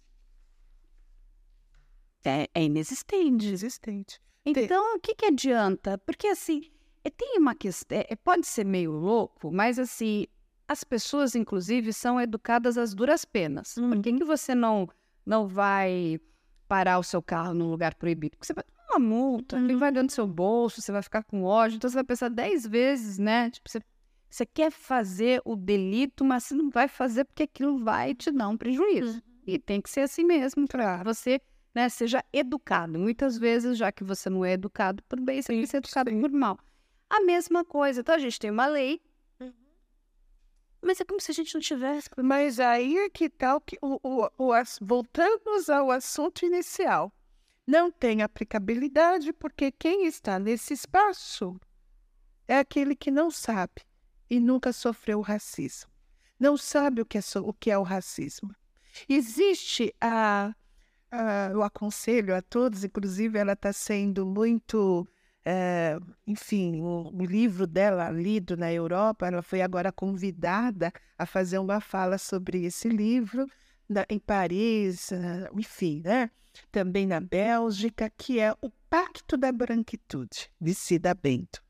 É, é inexistente. Inexistente. Então, o que, que adianta? Porque, assim, é, tem uma questão... É, pode ser meio louco, mas, assim, as pessoas, inclusive, são educadas às duras penas. Hum. Por que, que você não não vai parar o seu carro num lugar proibido. Porque você vai tomar uma multa, uhum. vai dentro do seu bolso, você vai ficar com ódio, então você vai pensar dez vezes, né? Tipo, você, você quer fazer o delito, mas você não vai fazer porque aquilo vai te dar um prejuízo. Uhum. E tem que ser assim mesmo, para você né, seja educado. Muitas vezes, já que você não é educado por bem, você tem que ser educado sim. por mal. A mesma coisa. Então, a gente tem uma lei mas é como se a gente não tivesse. Mas aí é que tal que o, o, o, voltamos ao assunto inicial. Não tem aplicabilidade porque quem está nesse espaço é aquele que não sabe e nunca sofreu racismo. Não sabe o que é, o, que é o racismo. Existe a, a, eu aconselho a todos, inclusive ela está sendo muito é, enfim, o, o, livro dela, lido na Europa, ela foi agora convidada a fazer uma fala sobre esse livro na, em Paris, uh, enfim, né? também na Bélgica, que é O Pacto da Branquitude, de Cida Bento.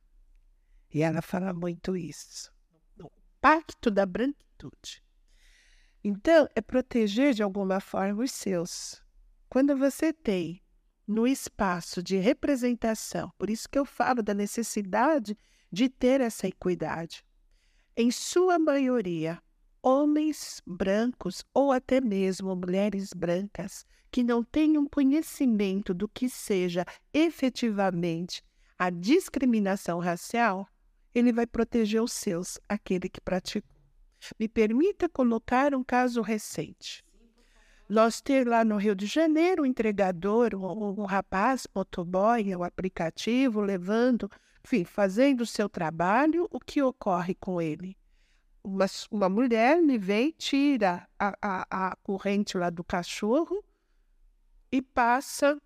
E ela fala muito isso. O Pacto da Branquitude. Então, é proteger de alguma forma os seus. Quando você tem no espaço de representação. Por isso que eu falo da necessidade de ter essa equidade. Em sua maioria, homens brancos ou até mesmo mulheres brancas que não tenham conhecimento do que seja efetivamente a discriminação racial, ele vai proteger os seus, aquele que praticou. Me permita colocar um caso recente. Nós ter lá no Rio de Janeiro um entregador, um, um rapaz, motoboy, o um aplicativo, levando, enfim, fazendo o seu trabalho, o que ocorre com ele? Uma, uma mulher me vem, tira a, a, a corrente lá do cachorro e passa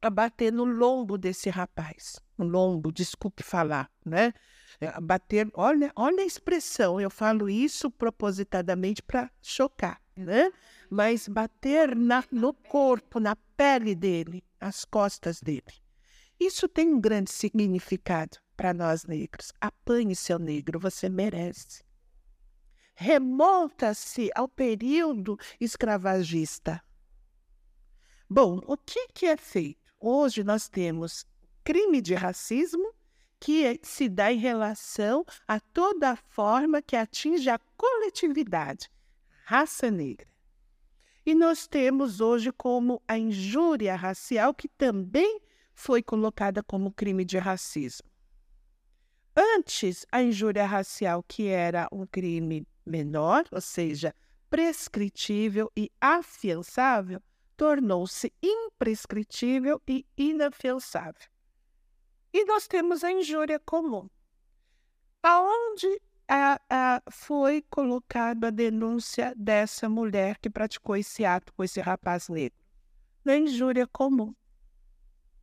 a bater no lombo desse rapaz. No lombo, desculpe falar, né? É, bater, olha, olha a expressão, eu falo isso propositadamente para chocar, né? Mas bater na, no corpo, na pele dele, as costas dele. Isso tem um grande significado para nós negros. Apanhe seu negro, você merece. Remonta-se ao período escravagista. Bom, o que, que é feito? Hoje nós temos crime de racismo que é, se dá em relação a toda forma que atinge a coletividade, raça negra. E nós temos hoje como a injúria racial, que também foi colocada como crime de racismo. Antes, a injúria racial, que era um crime menor, ou seja, prescritível e afiançável, tornou-se imprescritível e inafiançável. E nós temos a injúria comum. Aonde a, a, foi colocada a denúncia dessa mulher que praticou esse ato com esse rapaz negro? Na injúria comum.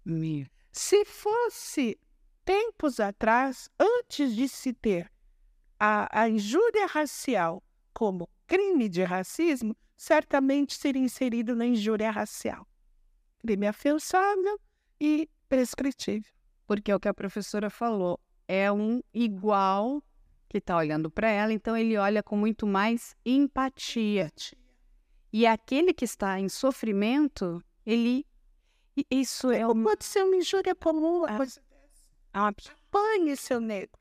Minha. Se fosse tempos atrás, antes de se ter a, a injúria racial como crime de racismo, certamente seria inserido na injúria racial. Crime afiançável e prescritível. Porque é o que a professora falou, é um igual que está olhando para ela, então ele olha com muito mais empatia. E aquele que está em sofrimento, ele. Isso é. Uma... Pode ser uma injúria comum, uma é. coisa dessa. Apanhe seu negro.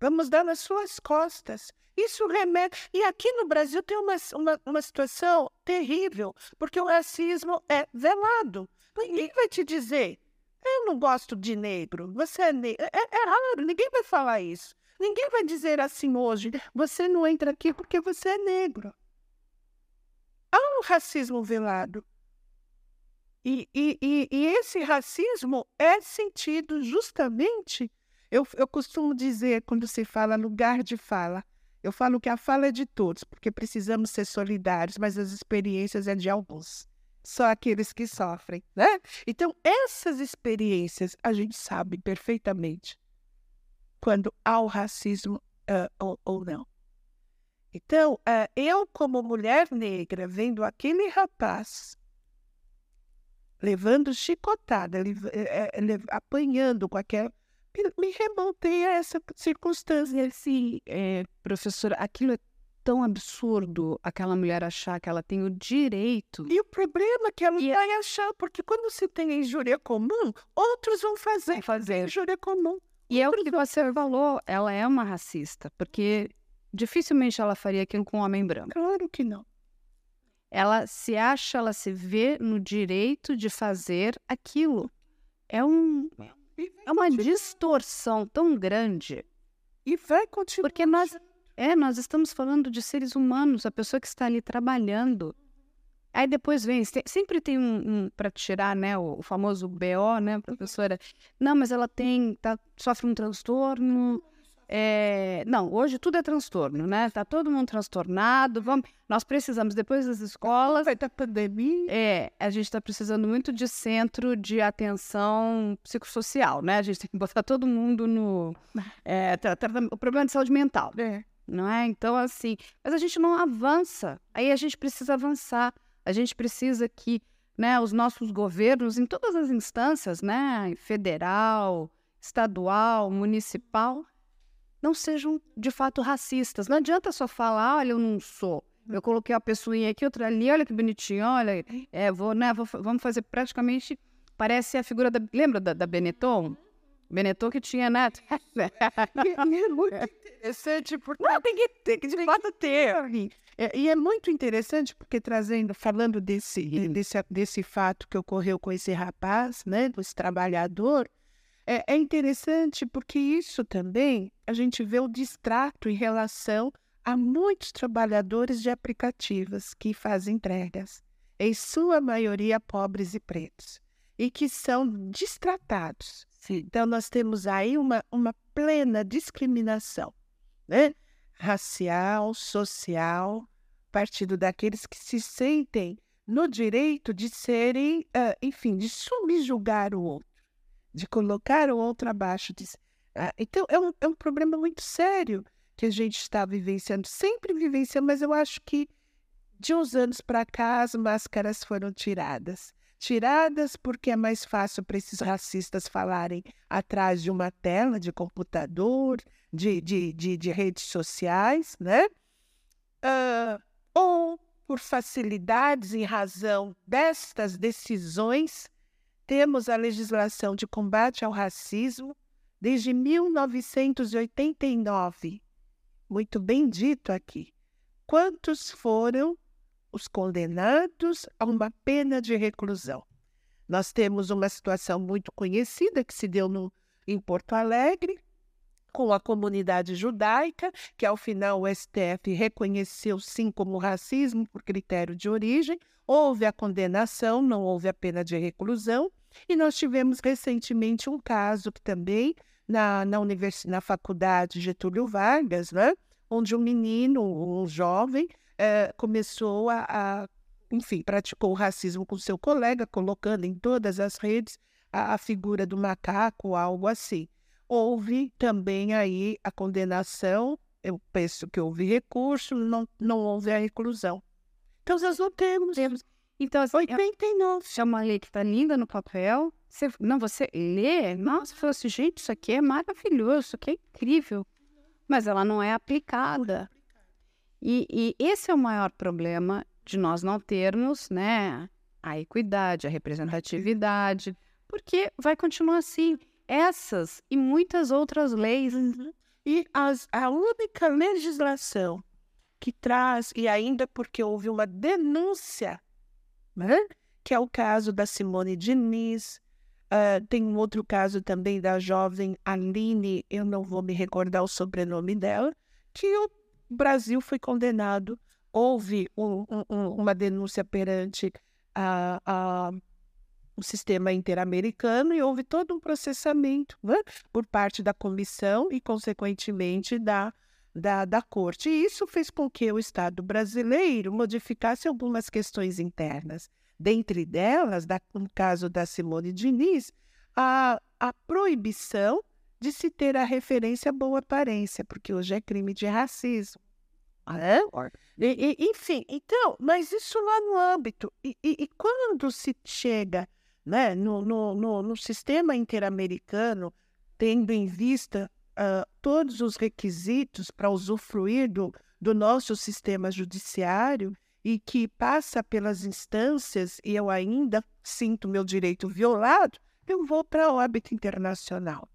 Vamos dar nas suas costas. Isso remete. E aqui no Brasil tem uma, uma, uma situação terrível, porque o racismo é velado. Ninguém vai te dizer, eu não gosto de negro, você é negro. É, é raro, ninguém vai falar isso. Ninguém vai dizer assim hoje, você não entra aqui porque você é negro. Há um racismo velado. E, e, e, e esse racismo é sentido justamente, eu, eu costumo dizer, quando se fala lugar de fala, eu falo que a fala é de todos, porque precisamos ser solidários, mas as experiências é de alguns. Só aqueles que sofrem, né? Então, essas experiências a gente sabe perfeitamente quando há o racismo uh, ou, ou, não. Então, uh, eu, como mulher negra, vendo aquele rapaz levando chicotada, apanhando com aquela me remontei a essa circunstância. Assim, é, professora, aquilo é tão absurdo aquela mulher achar que ela tem o direito. E o problema é que ela e... vai achar, porque quando você tem a injúria comum, outros vão fazer, fazer. injúria comum. E é o que você falou, ela é uma racista, porque dificilmente ela faria aquilo com um homem branco. Claro que não. Ela se acha, ela se vê no direito de fazer aquilo. É um é uma distorção tão grande. E vai continuar. Porque nós, é, nós estamos falando de seres humanos, a pessoa que está ali trabalhando. Aí depois vem, sempre tem um, um para tirar, né, o, o, famoso BO, né, professora? Não, mas ela tem, tá, sofre um transtorno, é, não, hoje tudo é transtorno, né? Tá todo mundo transtornado. Vamos, nós precisamos, depois das escolas. Vai ter pandemia. É, a gente está precisando muito de centro de atenção psicossocial, né? A gente tem que botar todo mundo no. É, o problema de saúde mental. É. Não é? Então, assim. Mas a gente não avança. Aí a gente precisa avançar. A gente precisa que né, os nossos governos, em todas as instâncias, né? Federal, estadual, municipal, não sejam de fato racistas. Não adianta só falar, olha, eu não sou. Eu coloquei uma pessoinha aqui, outra ali, olha que bonitinho, olha, é, vou, né, vou, vamos fazer praticamente, parece a figura da, lembra da, da Benetton? Benetton que tinha, né? [laughs] é muito interessante, porque... Não, tem que ter, que de fato ter. É, e é muito interessante, porque trazendo, falando desse, desse, desse fato que ocorreu com esse rapaz, né, desse trabalhador, É, é interessante porque isso também a gente vê o distrato em relação a muitos trabalhadores de aplicativos que fazem entregas, em sua maioria pobres e pretos, e que são distratados. Sim. Então, nós temos aí uma, uma plena discriminação né? racial, social, partido daqueles que se sentem no direito de serem, uh, enfim, de subjugar o outro, de colocar o outro abaixo. De, uh, então, é um, é um problema muito sério que a gente está vivenciando, sempre vivenciando, mas eu acho que de uns anos para cá as máscaras foram tiradas. Tiradas porque é mais fácil para esses racistas falarem atrás de uma tela de computador, de, de, de, de redes sociais, né? Uh, ou por facilidades em razão destas decisões, temos a legislação de combate ao racismo desde 1989. Muito bem dito aqui. Quantos foram os condenados a uma pena de reclusão? Nós temos uma situação muito conhecida que se deu no, em Porto Alegre, com a comunidade judaica, que ao final o STF reconheceu sim como racismo por critério de origem, houve a condenação, não houve a pena de reclusão, e nós tivemos recentemente um caso que também na, na, univers... na faculdade Getúlio Vargas, né, onde um menino, um jovem, eh, começou a, a, enfim, praticou o racismo com seu colega, colocando em todas as redes a, a figura do macaco, algo assim houve também aí a condenação, eu penso que houve recurso, não, não houve a reclusão. Então, nós não temos. temos. Então, assim, 89. É uma lei que está linda no papel. Você, não, você lê, nossa, falou assim, gente, isso aqui é maravilhoso, isso aqui é incrível. Mas ela não é aplicada. E, e esse é o maior problema de nós não termos, né, a equidade, a representatividade, porque vai continuar assim essas e muitas outras leis. Uhum. E as, a única legislação que traz, e ainda porque houve uma denúncia, né? que é o caso da Simone Diniz, uh, tem um outro caso também da jovem Aline, eu não vou me recordar o sobrenome dela, que o Brasil foi condenado. Houve um, um, uma denúncia perante a, a o sistema interamericano e houve todo um processamento né, por parte da comissão e, consequentemente, da, da, da corte. E isso fez com que o Estado brasileiro modificasse algumas questões internas. Dentre delas, da, no caso da Simone Diniz, a, a proibição de se ter a referência boa aparência, porque hoje é crime de racismo. Né? E, e, enfim, então, mas isso lá no âmbito. E, e, quando se chega né, no, no, no, no sistema interamericano, tendo em vista uh, todos os requisitos para usufruir do, do nosso sistema judiciário e que passa pelas instâncias e eu ainda sinto meu direito violado, eu vou para a órbita internacional.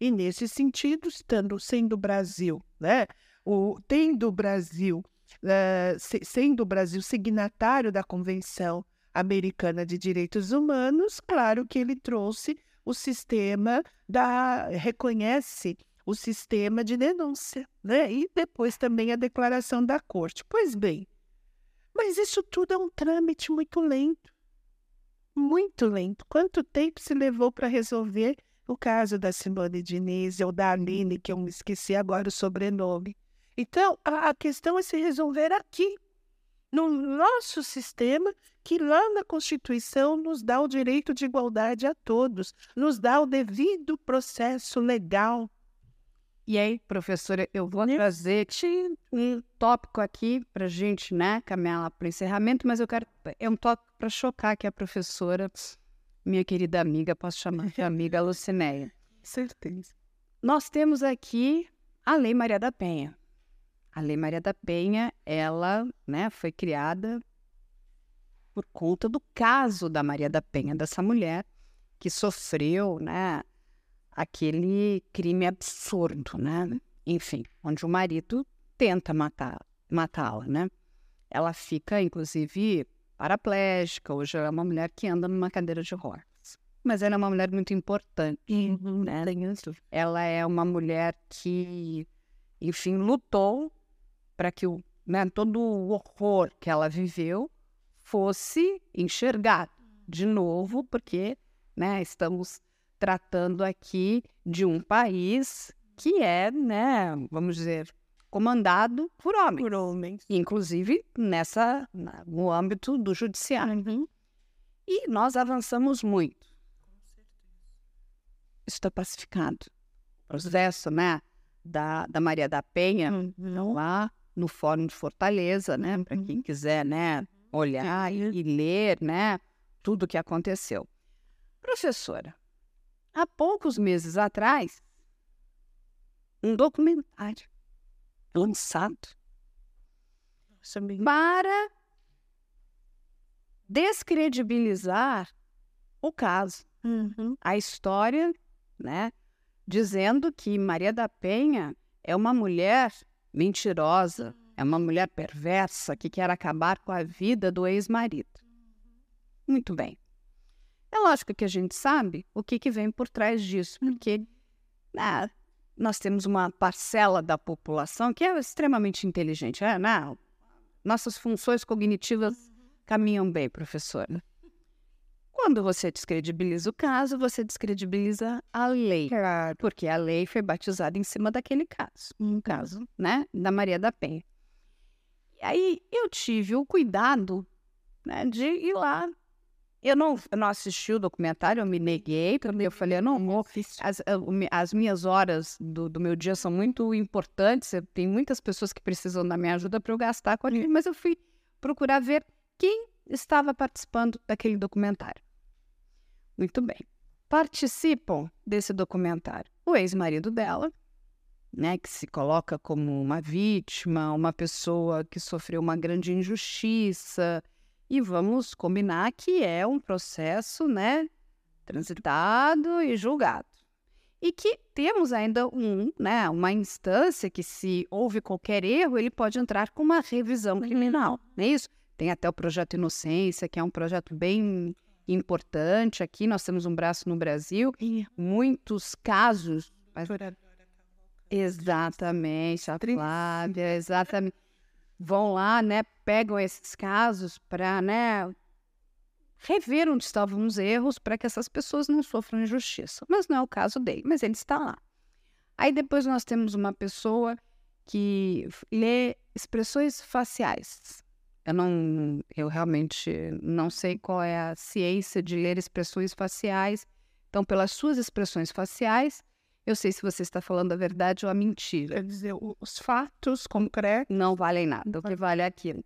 E nesse sentido, estando sendo o Brasil, né, o, tendo o Brasil, uh, se, sendo o Brasil signatário da Convenção Americana de Direitos Humanos, claro que ele trouxe o sistema da reconhece o sistema de denúncia, né? E depois também a declaração da corte. Pois bem, mas isso tudo é um trâmite muito lento. Muito lento. Quanto tempo se levou para resolver o caso da Simone Diniz ou da Aline, que eu me esqueci agora o sobrenome? Então, a, a questão é se resolver aqui, no nosso sistema, que lá na Constituição nos dá o direito de igualdade a todos, nos dá o devido processo legal. E aí, professora, eu vou né? trazer um tópico aqui para a gente né, caminhar para o encerramento, mas eu quero. É um tópico para chocar aqui a professora, minha querida amiga, posso chamar de amiga Lucinéia. [laughs] Certeza. Nós temos aqui a Lei Maria da Penha. A Lei Maria da Penha, ela né, foi criada por conta do caso da Maria da Penha, dessa mulher que sofreu né, aquele crime absurdo, né? Enfim, onde o marido tenta matar, matá-la, né? Ela fica, inclusive, paraplégica. Hoje ela é uma mulher que anda numa cadeira de rodas. mas ela é uma mulher muito importante. Uhum, né? Ela é uma mulher que, enfim, lutou para que o, né, todo o horror que ela viveu fosse enxergado de novo, porque né, estamos tratando aqui de um país que é, né, vamos dizer, comandado por homens, Por homens. inclusive nessa no âmbito do judiciário. Uhum. E nós avançamos muito. Isso está pacificado. O processo, né, da, da Maria da Penha, Uhum. lá no Fórum de Fortaleza, né, para quem quiser, né, olhar e, e ler, né, tudo o que aconteceu. Professora, há poucos meses atrás, um documentário lançado para descredibilizar o caso, Uhum. a história, né, dizendo que Maria da Penha é uma mulher mentirosa, é uma mulher perversa que quer acabar com a vida do ex-marido. Muito bem. É lógico que a gente sabe o que, que vem por trás disso, porque ah, nós temos uma parcela da população que é extremamente inteligente. É, não, nossas funções cognitivas caminham bem, professora. Quando você descredibiliza o caso, você descredibiliza a lei. Claro. Porque a lei foi batizada em cima daquele caso. Um caso, né? Da Maria da Penha. E aí eu tive o cuidado né, de ir lá. Eu não, eu não assisti o documentário, eu me neguei, porque eu falei, eu não vou. As, as minhas horas do, do meu dia são muito importantes, tem muitas pessoas que precisam da minha ajuda para eu gastar com aquilo, mas eu fui procurar ver quem estava participando daquele documentário. Muito bem. Participam desse documentário o ex-marido dela, né, que se coloca como uma vítima, uma pessoa que sofreu uma grande injustiça, e vamos combinar que é um processo, né, transitado e julgado. E que temos ainda um, né, uma instância que, se houve qualquer erro, ele pode entrar com uma revisão criminal, não é isso? Tem até o projeto Inocência, que é um projeto bem importante aqui. Nós temos um braço no Brasil, muitos casos. mas- Exatamente, a Flávia, exatamente. Vão lá, né? Pegam esses casos para, né? Rever onde estavam os erros para que essas pessoas não sofram injustiça. Mas não é o caso dele, mas ele está lá. Aí depois nós temos uma pessoa que lê expressões faciais. Eu não, eu realmente não sei qual é a ciência de ler expressões faciais. Então, pelas suas expressões faciais, eu sei se você está falando a verdade ou a mentira. Quer dizer, os fatos concretos. Não valem nada. O que vale é aquilo.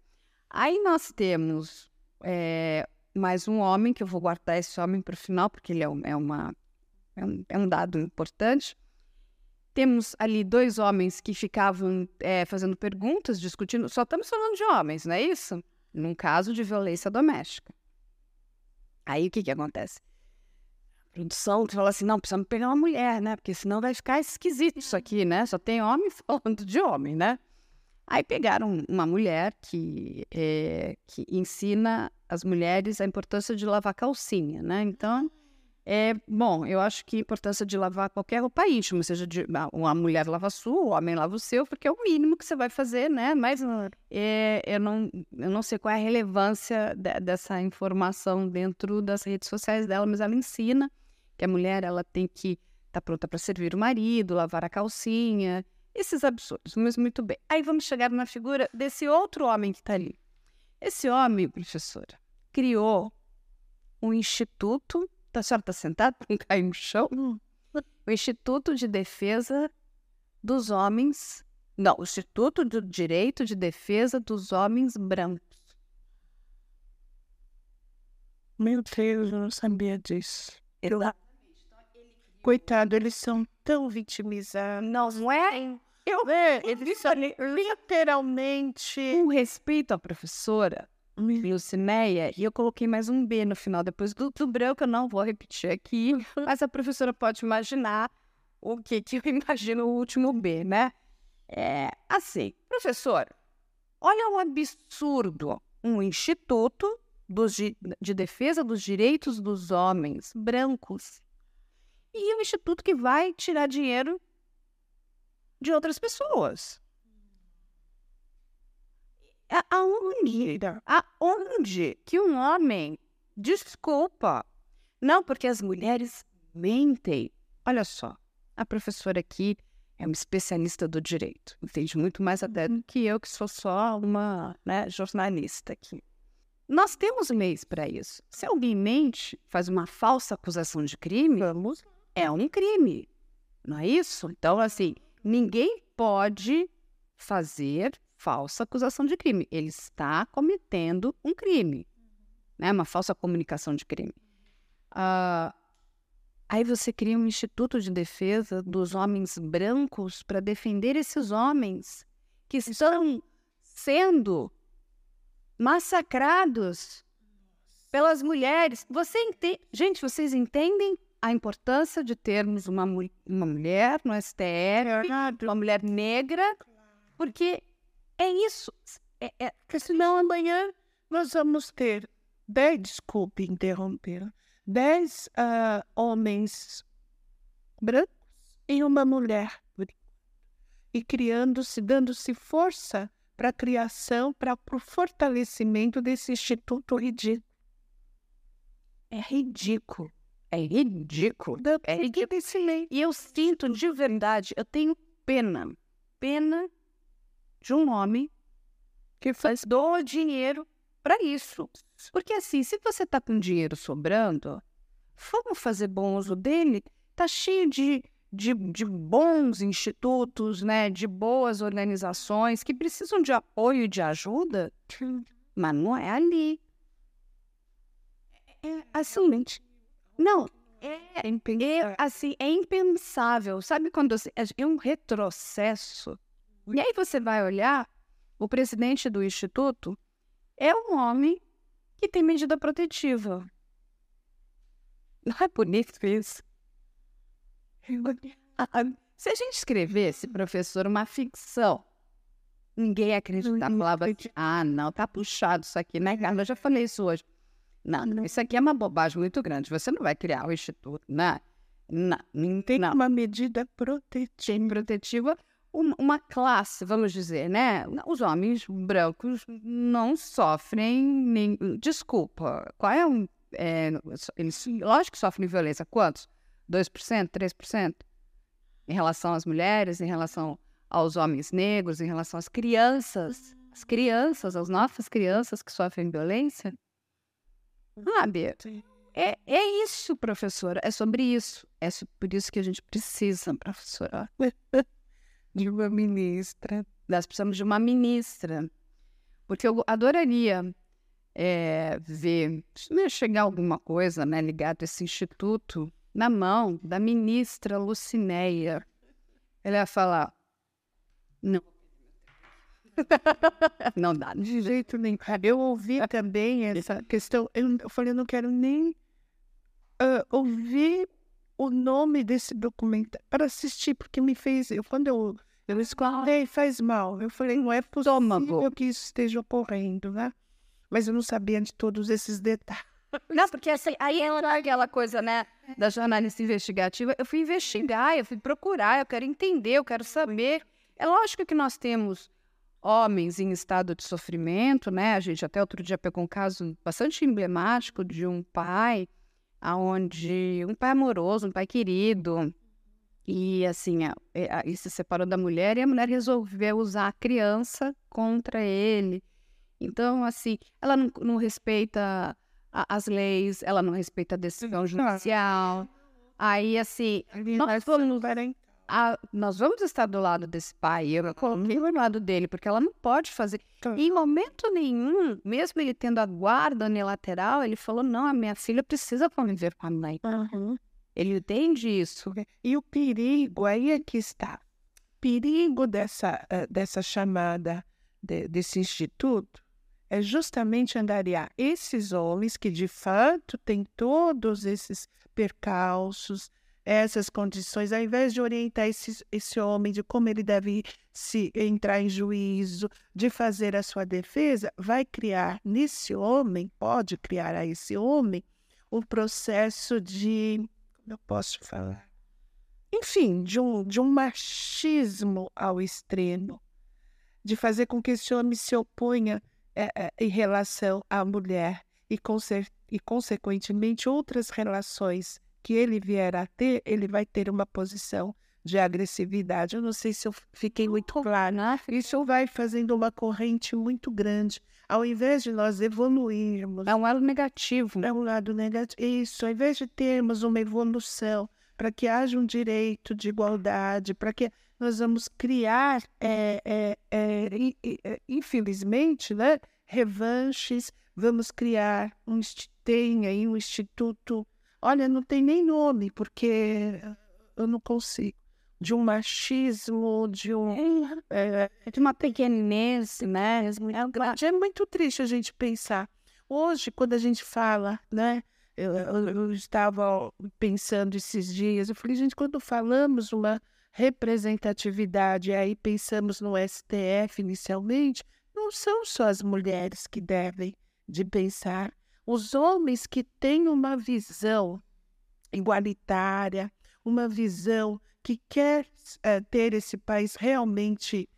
Aí nós temos eh, mais um homem, que eu vou guardar esse homem para o final, porque ele é, um- é uma, é, um, é um dado importante. Temos ali dois homens que ficavam eh, fazendo perguntas, discutindo. Só estamos falando de homens, não é isso? Num caso de violência doméstica. Aí o que, que acontece? Produção fala assim: não, precisamos pegar uma mulher, né? Porque senão vai ficar esquisito isso aqui, né? Só tem homem [laughs] falando de homem, né? Aí pegaram uma mulher que, eh, que ensina as mulheres a importância de lavar calcinha, né? Então, é bom, eu acho que a importância de lavar qualquer roupa íntima, seja de ah, uma mulher lava a sua, o homem lava o seu, porque é o mínimo que você vai fazer, né? Mas é, eu, não, eu não sei qual é a relevância de- dessa informação dentro das redes sociais dela, mas ela ensina que a mulher ela tem que estar pronta para servir o marido, lavar a calcinha, esses absurdos, mas muito bem. Aí vamos chegar na figura desse outro homem que está ali. Esse homem, professora, criou um instituto. A senhora está sentada [laughs] não cair no chão? O Instituto de Defesa dos Homens. Não, o Instituto do Direito de Defesa dos Homens Brancos. Meu Deus, eu não sabia disso. Coitado, eles são tão vitimizados. Não, não é? Eu, é, eles são li- literalmente. Com respeito à professora, Lucinéia, e eu coloquei mais um B no final, depois do, do branco, eu não vou repetir aqui, [laughs] mas a professora pode imaginar o que, que eu imagino o último B, né? É assim, professora, olha o absurdo. Um instituto dos, de defesa dos direitos dos homens brancos e o instituto que vai tirar dinheiro de outras pessoas. Aonde? Aonde que um homem desculpa? Não, porque as mulheres mentem. Olha só, a professora aqui é uma especialista do direito, entende muito mais até do que eu, que sou só uma né, jornalista aqui. Nós temos leis para isso. Se alguém mente, faz uma falsa acusação de crime, Vamos. É um crime, não é isso? Então, assim, ninguém pode fazer falsa acusação de crime. Ele está cometendo um crime, né? Uma falsa comunicação de crime. Uh, Aí você cria um instituto de defesa dos homens brancos para defender esses homens que estão sendo massacrados pelas mulheres. Você entende? Gente, vocês entendem a importância de termos uma, uma mulher no STF, uma mulher negra? Porque é isso. É, é... Porque senão amanhã nós vamos ter. Desculpe interromper dez uh, homens brancos e uma mulher e criando-se, dando-se força para a criação, para o fortalecimento desse instituto ridículo. É ridículo. É ridículo. É ridículo. E eu sinto de verdade, eu tenho pena, pena de um homem que faz do dinheiro para isso. Porque assim, se você está com dinheiro sobrando, vamos fazer bom uso dele. Está cheio de, de, de, bons institutos, né, de boas organizações que precisam de apoio e de ajuda, mas não é ali. É, assim, não, é, é, assim, é impensável. Sabe quando você, é um retrocesso? E aí você vai olhar, o presidente do instituto é um homem que tem medida protetiva. Não é bonito isso? Se a gente escrevesse, professor, uma ficção, ninguém ia acreditar. Falava assim, ah, não, tá puxado isso aqui, né? Eu já falei isso hoje. Não, não, isso aqui é uma bobagem muito grande. Você não vai criar o um instituto, né? Não, não tem não. uma medida protetiva. protetiva uma classe, vamos dizer, né? Os homens brancos não sofrem nem. Desculpa, qual é um. É, eles, lógico que sofrem violência. Quantos? 2%, 3%? Em relação às mulheres, em relação aos homens negros, em relação às crianças. As crianças, as nossas crianças que sofrem violência. Sabe? É, é isso, professora. É sobre isso. É por isso que a gente precisa, professora. [laughs] de uma ministra. Nós precisamos de uma ministra. Porque eu adoraria é, ver chegar alguma coisa né, ligada a esse instituto na mão da ministra Lucinéia. Ela ia falar: não. [laughs] não dá. De jeito nenhum. Eu ouvi também essa questão. Eu, eu falei: eu não quero nem uh, ouvir o nome desse documentário para assistir, porque me fez. Eu, quando eu, eu escutei, faz mal. Eu falei, não é possível que isso esteja ocorrendo, né? Mas eu não sabia de todos esses detalhes. Não, porque assim, aí era aquela coisa, né, da jornalista investigativa. Eu fui investigar, eu fui procurar, eu quero entender, eu quero saber. É lógico que nós temos homens em estado de sofrimento, né? A gente até outro dia pegou um caso bastante emblemático de um pai aonde um pai amoroso, um pai querido, e assim, a, a, ele se separou da mulher e a mulher resolveu usar a criança contra ele. Então, assim, ela não, não respeita a, as leis, ela não respeita a decisão [laughs] judicial. Aí, assim, nós fomos, a, nós vamos estar do lado desse pai. Eu coloquei do lado dele, porque ela não pode fazer. Em momento nenhum, mesmo ele tendo a guarda unilateral, ele falou: não, a minha filha precisa conviver com a mãe. Uhum. Ele entende isso. E o perigo, aí é que está. Perigo dessa, uh, dessa chamada, de, desse instituto, é justamente angariar esses homens que de fato têm todos esses percalços, essas condições, ao invés de orientar esse, esse homem de como ele deve se entrar em juízo, de fazer a sua defesa, vai criar nesse homem, pode criar a esse homem, um processo de. Como eu posso falar? Enfim, de um, de um machismo ao extremo, de fazer com que esse homem se oponha é, é, em relação à mulher e, e, consequentemente, outras relações que ele vier a ter, ele vai ter uma posição de agressividade. Eu não sei se eu fiquei muito claro. Isso vai fazendo uma corrente muito grande. Ao invés de nós evoluirmos. É um lado negativo. É um lado negativo. Isso, ao invés de termos uma evolução para que haja um direito de igualdade, para que nós vamos criar, é, é, é, infelizmente, né, revanches, vamos criar um, tem aí um instituto Olha, não tem nem nome, porque eu não consigo. De um machismo, de um. É, é de uma pequenez, né? É, é muito triste a gente pensar. Hoje, quando a gente fala, né? Eu, eu, eu, estava pensando esses dias, eu falei, gente, quando falamos uma representatividade, aí pensamos no STF inicialmente, não são só as mulheres que devem de pensar os homens que têm uma visão igualitária, uma visão que quer uh, ter esse país realmente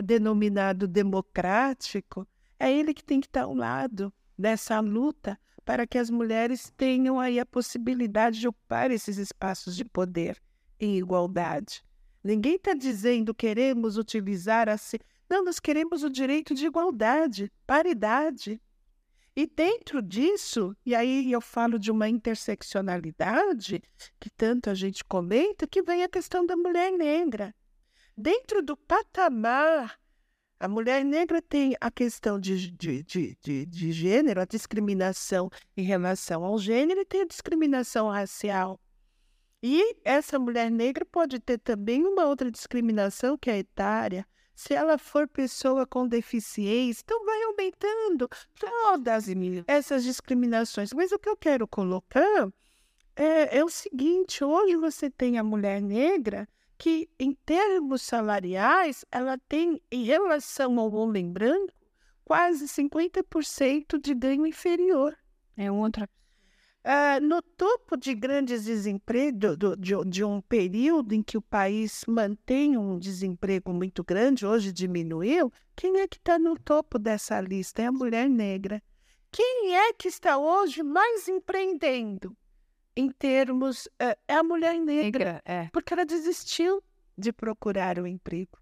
denominado democrático, é ele que tem que estar ao lado dessa luta para que as mulheres tenham aí a possibilidade de ocupar esses espaços de poder em igualdade. Ninguém está dizendo queremos utilizar assim. Não, nós queremos o direito de igualdade, paridade. E dentro disso, e aí eu falo de uma interseccionalidade que tanto a gente comenta, que vem a questão da mulher negra. Dentro do patamar, a mulher negra tem a questão de, de, de, de, de gênero, a discriminação em relação ao gênero, e tem a discriminação racial. E essa mulher negra pode ter também uma outra discriminação, que é etária, se ela for pessoa com deficiência, então vai aumentando todas essas discriminações. Mas o que eu quero colocar é, é o seguinte: hoje você tem a mulher negra que, em termos salariais, ela tem, em relação ao homem branco, quase 50% de ganho inferior. É outra Uh, no topo de grandes desemprego, do, de, de, um período em que o país mantém um desemprego muito grande, hoje diminuiu, quem é que está no topo dessa lista? É a mulher negra. Quem é que está hoje mais empreendendo? Em termos. Uh, é a mulher negra. negra é. Porque ela desistiu de procurar o um emprego.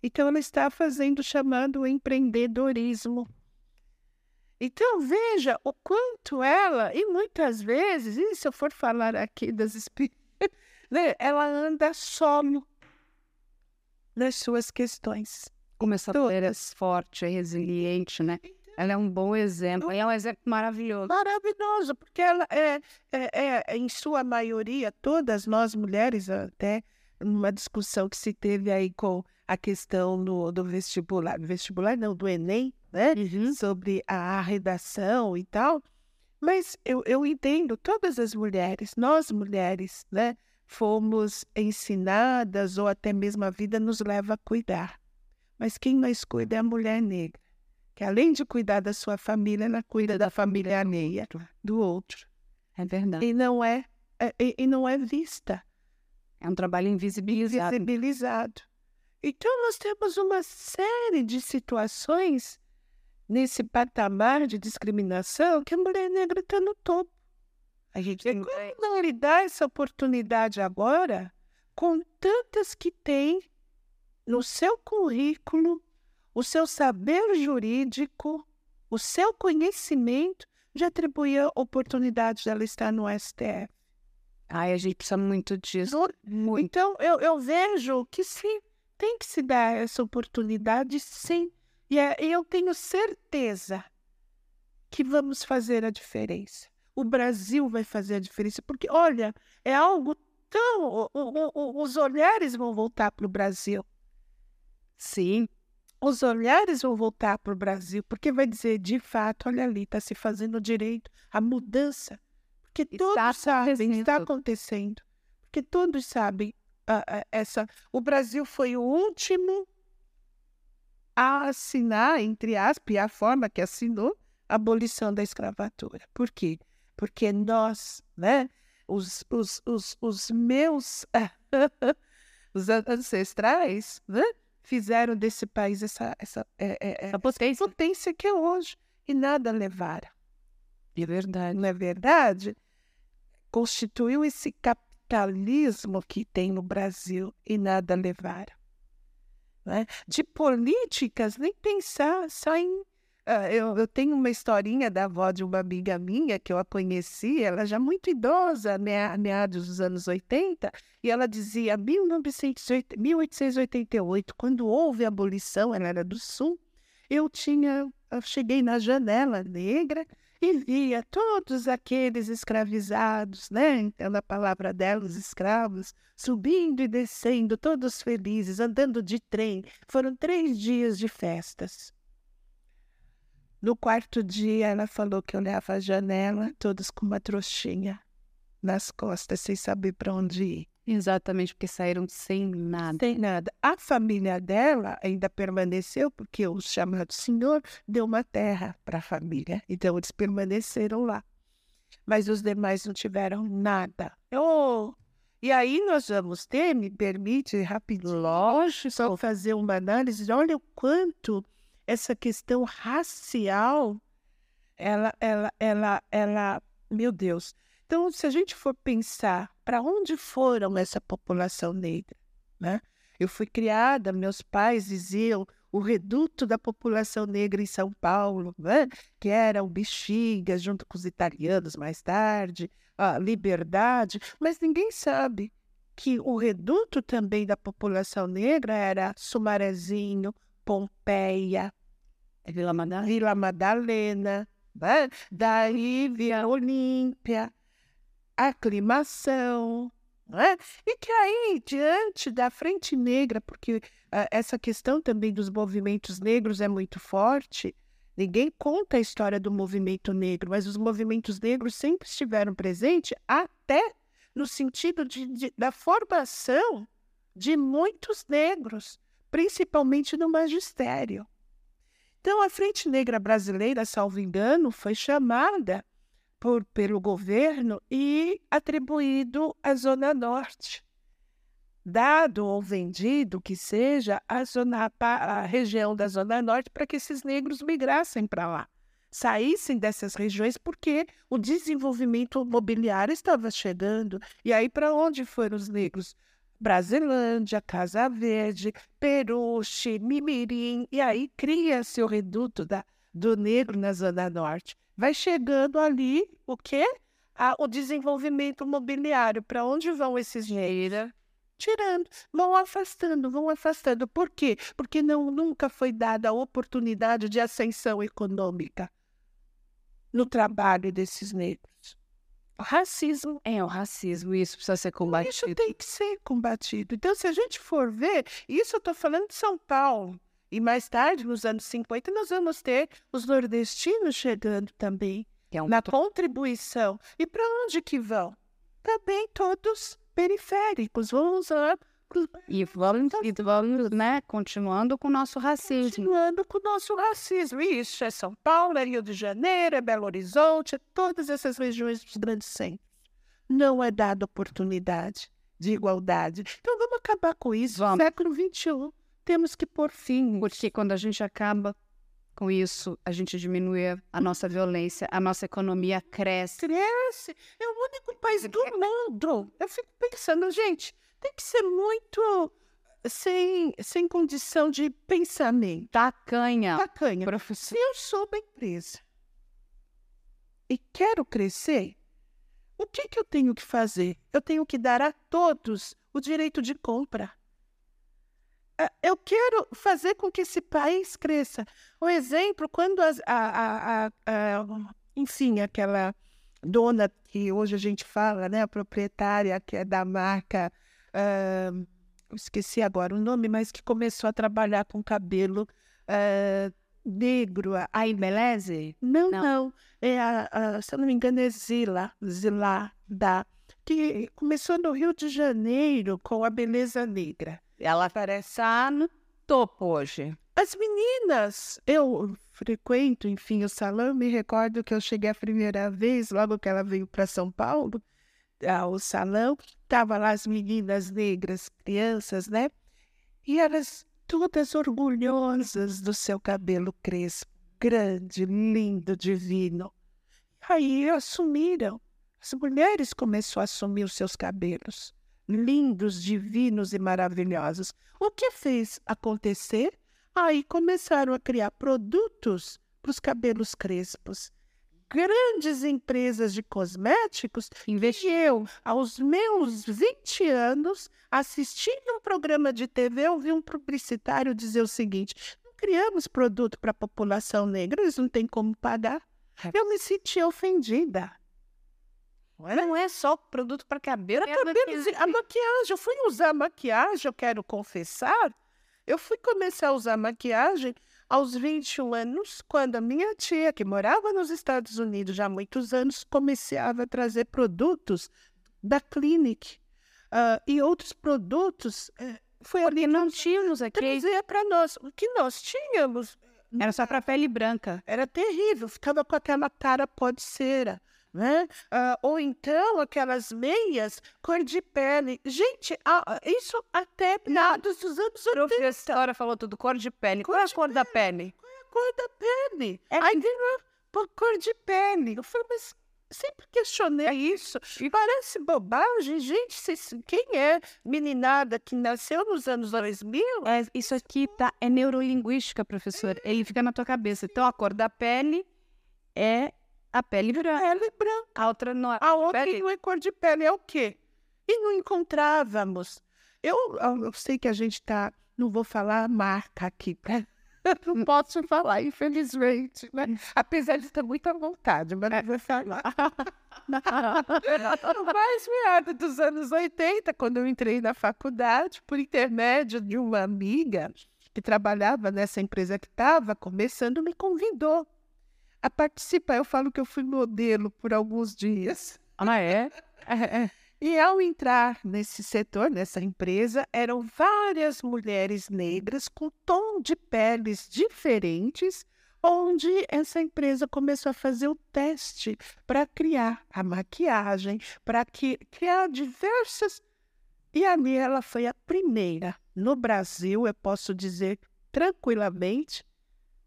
Então, ela está fazendo o chamado empreendedorismo. Então veja o quanto ela, e muitas vezes, e se eu for falar aqui das [laughs] né, ela anda solo nas suas questões. Como essa mulher é forte, é resiliente, né? Então ela é um bom exemplo, é um exemplo maravilhoso. Maravilhoso, porque ela é, é, é, em sua maioria, todas nós mulheres, até numa discussão que se teve aí com a questão do, do vestibular, vestibular não, do Enem, né? Uhum. Sobre a redação e tal. Mas eu, eu entendo todas as mulheres, nós mulheres, né? Fomos ensinadas, ou até mesmo a vida nos leva a cuidar. Mas quem mais cuida é a mulher negra, que além de cuidar da sua família, ela cuida da família alheia, do outro. É verdade. E não é, é e não é vista. É um trabalho invisibilizado. Invisibilizado. Então, nós temos uma série de situações nesse patamar de discriminação que a mulher negra está no topo. A gente tem... como não lhe dá essa oportunidade agora com tantas que tem no seu currículo, o seu saber jurídico, o seu conhecimento de atribuir a oportunidade dela estar no STF. Ai, a gente precisa muito disso. Muito. Então, eu, eu vejo que sim, tem que se dar essa oportunidade, sim. E é, eu tenho certeza que vamos fazer a diferença. O Brasil vai fazer a diferença, porque, olha, é algo tão. O, o, o, os olhares vão voltar para o Brasil. Sim, os olhares vão voltar para o Brasil, porque vai dizer, de fato, olha ali, está se fazendo direito, a mudança. Porque está todos sabem, está acontecendo. Porque todos sabem, uh, uh, essa, o Brasil foi o último a assinar, entre aspas, a forma que assinou a abolição da escravatura. Por quê? Porque nós, né, os, os, os, os meus [laughs] os ancestrais, né, fizeram desse país essa, essa, é, é, é potência. potência que é hoje e nada levaram. É verdade. Não é verdade? Constituiu esse capitalismo que tem no Brasil e nada levaram. Né? De políticas, nem pensar, só em. Uh, eu, eu, tenho uma historinha da avó de uma amiga minha que eu a conheci, ela já muito idosa, meados dos anos 80, e ela dizia: 1908, 1888, quando houve a abolição, ela era do Sul, eu tinha. Eu cheguei na janela negra e via todos aqueles escravizados, né? Então, a palavra dela, os escravos, subindo e descendo, todos felizes, andando de trem. Foram três dias de festas. No quarto dia, ela falou que olhava a janela, todos com uma trouxinha nas costas, sem saber para onde ir. Exatamente, porque saíram sem nada. Sem nada. A família dela ainda permaneceu, porque o chamado senhor deu uma terra para a família. Então, eles permaneceram lá. Mas os demais não tiveram nada. Oh, e aí nós vamos ter, me permite rapidinho, Lógico. só fazer uma análise. Olha o quanto essa questão racial, ela, ela, ela, ela, meu Deus, então, se a gente for pensar para onde foram essa população negra, né? Eu fui criada, meus pais diziam o reduto da população negra em São Paulo, né? que era o Bexiga, junto com os italianos mais tarde, a Liberdade, mas ninguém sabe que o reduto também da população negra era Sumarezinho, Pompeia, Vila Madalena, Vila Madalena né? daí Via Olímpia, aclimação, é? E que aí, diante da Frente Negra, porque uh, essa questão também dos movimentos negros é muito forte, ninguém conta a história do movimento negro, mas os movimentos negros sempre estiveram presentes, até no sentido de, de, da formação de muitos negros, principalmente no magistério. Então, a Frente Negra Brasileira, salvo engano, foi chamada por, pelo governo e atribuído à Zona Norte. Dado ou vendido que seja a, zona, a região da Zona Norte para que esses negros migrassem para lá, saíssem dessas regiões, porque o desenvolvimento imobiliário estava chegando. E aí, para onde foram os negros? Brasilândia, Casa Verde, Peruche, Mimirim, e aí cria-se o reduto da, do negro na Zona Norte vai chegando ali o quê? A, o desenvolvimento imobiliário. Para onde vão esses dinheiro? Tirando, vão afastando, vão afastando. Por quê? Porque não, nunca foi dada a oportunidade de ascensão econômica no trabalho desses negros. O racismo é o racismo, isso precisa ser combatido. Isso tem que ser combatido. Então, se a gente for ver, isso eu estou falando de São Paulo. E mais tarde, nos anos 50, nós vamos ter os nordestinos chegando também é um na contribuição. E para onde que vão? Também todos periféricos, vão usar. E vamos, e vamos né, continuando com o nosso racismo. Continuando com o nosso racismo. Isso é São Paulo, é Rio de Janeiro, é Belo Horizonte, é todas essas regiões dos grandes centros. Não é dada oportunidade de igualdade. Então vamos acabar com isso. Vamos. Século XXI temos que pôr fim. Porque quando a gente acaba com isso, a gente diminui a nossa violência, a nossa economia cresce. Cresce. É o único país do mundo. Eu fico pensando, gente, tem que ser muito sem, sem condição de pensamento. Tacanha. Tacanha. Professor. Se eu sou uma empresa e quero crescer, o que, que eu tenho que fazer? Eu tenho que dar a todos o direito de compra. É, eu quero fazer com que esse país cresça. O exemplo, quando as, a, a, a, a, enfim, aquela dona que hoje a gente fala, né, a proprietária que é da marca, uh, esqueci agora o nome, mas que começou a trabalhar com cabelo uh, negro, a Imbeleze? Não, não, não, é a, se eu não me engano é Zila, Zila da que começou no Rio de Janeiro com a Beleza Negra. Ela aparece no topo hoje. As meninas, eu frequento, enfim, o salão, me recordo que eu cheguei a primeira vez, logo que ela veio para São Paulo, ao salão, estavam lá as meninas negras, crianças, né? E elas todas orgulhosas do seu cabelo crespo, grande, lindo, divino. Aí assumiram. As mulheres começaram a assumir os seus cabelos, lindos, divinos e maravilhosos. O que fez acontecer? Aí começaram a criar produtos para os cabelos crespos. Grandes empresas de cosméticos investiu. Aos meus 20 anos, assistindo um programa de TV, eu vi um publicitário dizer o seguinte: não criamos produto para a população negra, eles não têm como pagar. É. Eu me senti ofendida. Não é, não é só produto para cabelo. Para cabelo, a maquiagem. Eu fui usar maquiagem, eu quero confessar. Eu fui começar a usar maquiagem aos 21 anos, quando a minha tia, que morava nos Estados Unidos já há muitos anos, começava a trazer produtos da Clinic uh, e outros produtos. Uh, foi ali não tínhamos aqui. Trazia para nós. O que nós tínhamos era só para pele branca. Era terrível, ficava com aquela cara pode cera. Né? Uh, ou então aquelas meias cor de pele. Gente, isso até meados dos anos 80. A professora falou tudo, cor de pele. Cor Qual é a cor pele? da pele? Qual é a cor da pele? É... Aí por cor de pele. Eu falei, mas sempre questionei isso. E parece bobagem, gente. Cês, quem é meninada que nasceu nos anos 2000? É, isso aqui tá, é neurolinguística, professor. É. Ele fica na tua cabeça. Então, a cor da pele é a pele branca. Pele branca. A outra não é. A outra pele... não é cor de pele, é o quê? E não encontrávamos. Eu, eu sei que a gente está. Não vou falar a marca aqui, né? [laughs] não posso falar, infelizmente, né? [laughs] Apesar de estar muito à vontade, mas não vou falar. [laughs] mas meados dos anos 80, quando eu entrei na faculdade, por intermédio de uma amiga que trabalhava nessa empresa que estava começando, me convidou a participar. Eu falo que eu fui modelo por alguns dias. Ah, é? [laughs] é, é. E ao entrar nesse setor, nessa empresa, eram várias mulheres negras com tom de peles diferentes, onde essa empresa começou a fazer o teste para criar a maquiagem, para criar diversas. E ali ela foi a primeira no Brasil, eu posso dizer tranquilamente,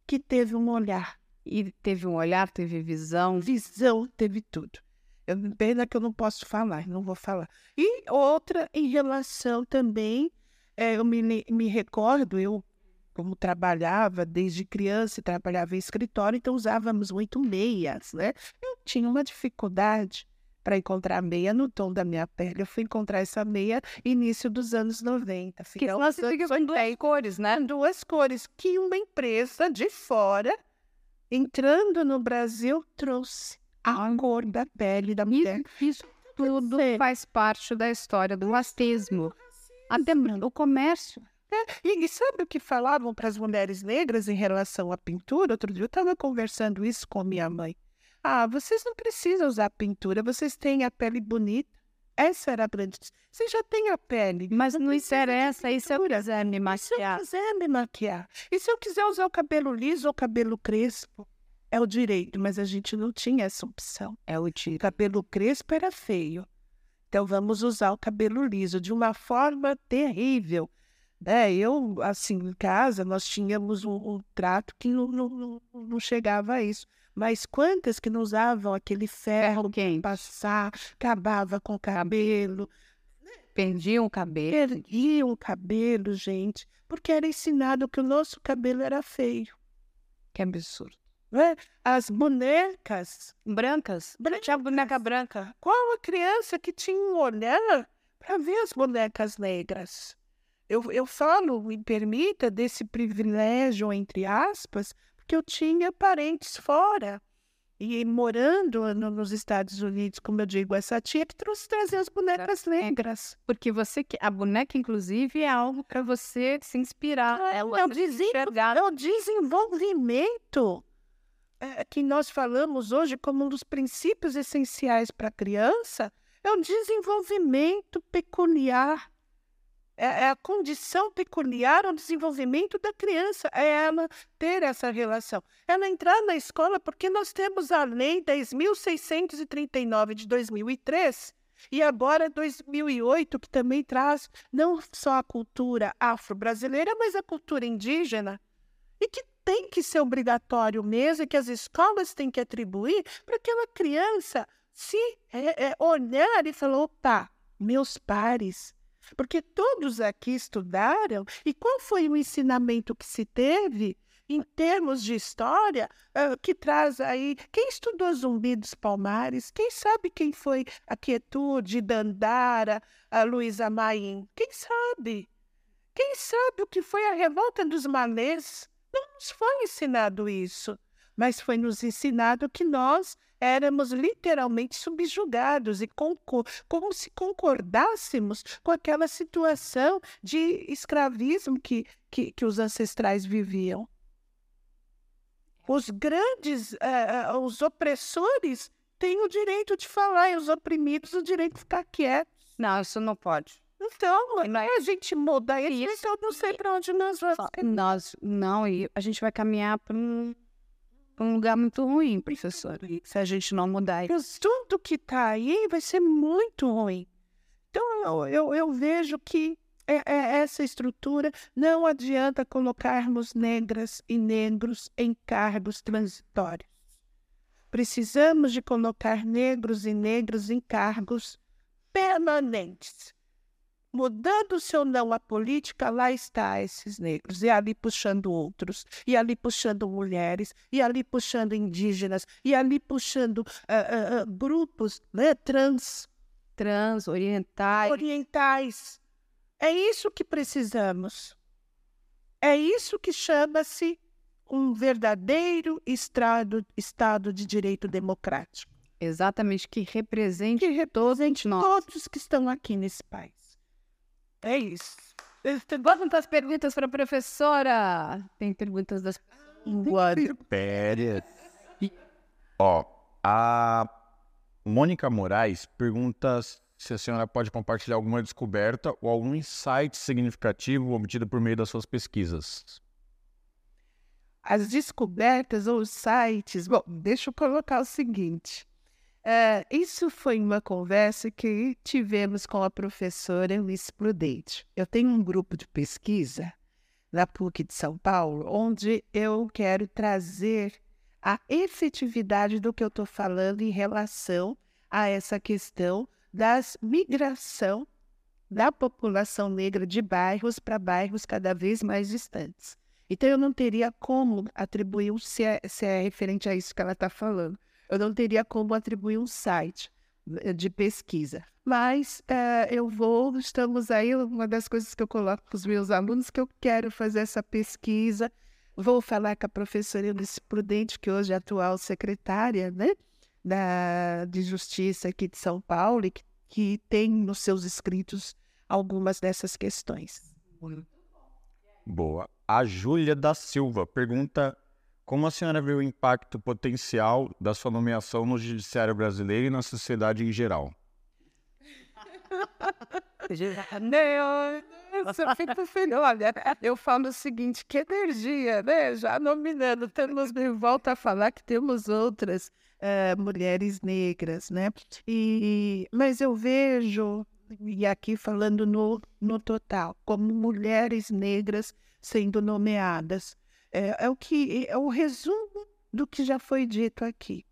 que teve um olhar e teve um olhar, teve visão. Visão, teve tudo. Eu, pena que eu não posso falar, não vou falar. E outra em relação também, é, eu me, me recordo, eu como trabalhava desde criança e trabalhava em escritório, então usávamos muito meias, né? Eu tinha uma dificuldade para encontrar meia no tom da minha pele. Eu fui encontrar essa meia início dos anos 90. Que fica com duas cores, né? Duas cores que uma empresa de fora entrando no Brasil, trouxe a cor da pele da mulher. Isso, isso tudo faz parte da história do racismo. Até o comércio. É, e, e, sabe o que falavam para as mulheres negras em relação à pintura? Outro dia eu estava conversando isso com minha mãe. Ah, vocês não precisam usar pintura, vocês têm a pele bonita. Essa era a grande. Você já tem a pele. Mas não interessa. E se eu quiser me maquiar? se eu quiser me maquiar? E se eu quiser usar o cabelo liso ou cabelo crespo? É o direito, mas a gente não tinha essa opção. É o direito. O cabelo crespo era feio. Então vamos usar o cabelo liso de uma forma terrível. É, eu, assim, em casa, nós tínhamos um, um trato que não, não, não chegava a isso. Mas quantas que não usavam aquele ferro, ferro passar, acabava com o cabelo. Perdiam o cabelo. Perdiam o cabelo, gente, porque era ensinado que o nosso cabelo era feio. Que absurdo. Né? As bonecas brancas. brancas. Tinha boneca branca. Qual a criança que tinha um olhar para ver as bonecas negras? Eu, eu falo, me permita, desse privilégio, entre aspas, porque eu tinha parentes fora. E morando no, nos Estados Unidos, como eu digo, essa tia que trouxe trazer as bonecas negras. Porque você a boneca, inclusive, é algo para você se inspirar. É, é, o, é o desenvolvimento é, que nós falamos hoje como um dos princípios essenciais para a criança é o desenvolvimento peculiar. É, é a condição peculiar ao desenvolvimento da criança, é ela ter essa relação. Ela entrar na escola, porque nós temos a Lei 10.639 de 2003, e agora 2008, que também traz não só a cultura afro-brasileira, mas a cultura indígena, e que tem que ser obrigatório mesmo, e que as escolas têm que atribuir para aquela criança se é, é, olhar e falar: opa, meus pares. Porque todos aqui estudaram, e qual foi o ensinamento que se teve em termos de história, que traz aí. Quem estudou Zumbi dos Palmares? Quem sabe quem foi a Quietude, Dandara, a Luísa Maim? Quem sabe? Quem sabe o que foi a revolta dos malês? Não nos foi ensinado isso, mas foi nos ensinado que nós éramos literalmente subjugados e como se concordássemos com aquela situação de escravismo que, que, que os ancestrais viviam. Os grandes, uh, os opressores têm o direito de falar e os oprimidos o direito de ficar quietos. Não, isso não pode. Então, a gente muda isso, então eu não sei para onde nós vamos. Nós, não, e a gente vai caminhar para um, um, lugar muito ruim, professor, se a gente não mudar isso. Tudo que está aí vai ser muito ruim. Então, eu, eu, eu vejo que é, é essa estrutura não adianta colocarmos negras e negros em cargos transitórios. Precisamos de colocar negros e negras em cargos permanentes mudando seu não à política, lá está esses negros, e ali puxando outros, e ali puxando mulheres, e ali puxando indígenas, e ali puxando uh, uh, uh, grupos né, trans. Trans, orientais. Orientais. É isso que precisamos. É isso que chama-se um verdadeiro estrado, Estado de Direito Democrático. Exatamente, que represente, que represente todos que estão aqui nesse país. É isso. Vamos as perguntas para a professora. Tem perguntas das Pérez. Ó, a Mônica Moraes pergunta se a senhora pode compartilhar alguma descoberta ou algum insight significativo obtido por meio das suas pesquisas. As descobertas ou os sites. Bom, deixa eu colocar o seguinte. Uh, isso foi uma conversa que tivemos com a professora Luiz Prudente. Eu tenho um grupo de pesquisa na PUC de São Paulo, onde eu quero trazer a efetividade do que eu estou falando em relação a essa questão das migração da população negra de bairros para bairros cada vez mais distantes. Então, eu não teria como atribuir se é, se é referente a isso que ela está falando eu não teria como atribuir um site eh, de pesquisa. Mas é, eu vou, estamos aí, uma das coisas que eu coloco para os meus alunos, que eu quero fazer essa pesquisa. Vou falar com a professora Eunice Prudente, que hoje é atual secretária né, da, de Justiça aqui de São Paulo, e que, que tem nos seus escritos algumas dessas questões. Boa. A Júlia da Silva pergunta como a senhora vê o impacto potencial da sua nomeação no judiciário brasileiro e na sociedade em geral? [laughs] Fico feliz. Olha, eu falo o seguinte: que energia, né? Já nominando, temos de volta a falar que temos outras uh, mulheres negras, né? E, mas eu vejo, e aqui falando no, no total, como mulheres negras sendo nomeadas é, é o que é o resumo do que já foi dito aqui.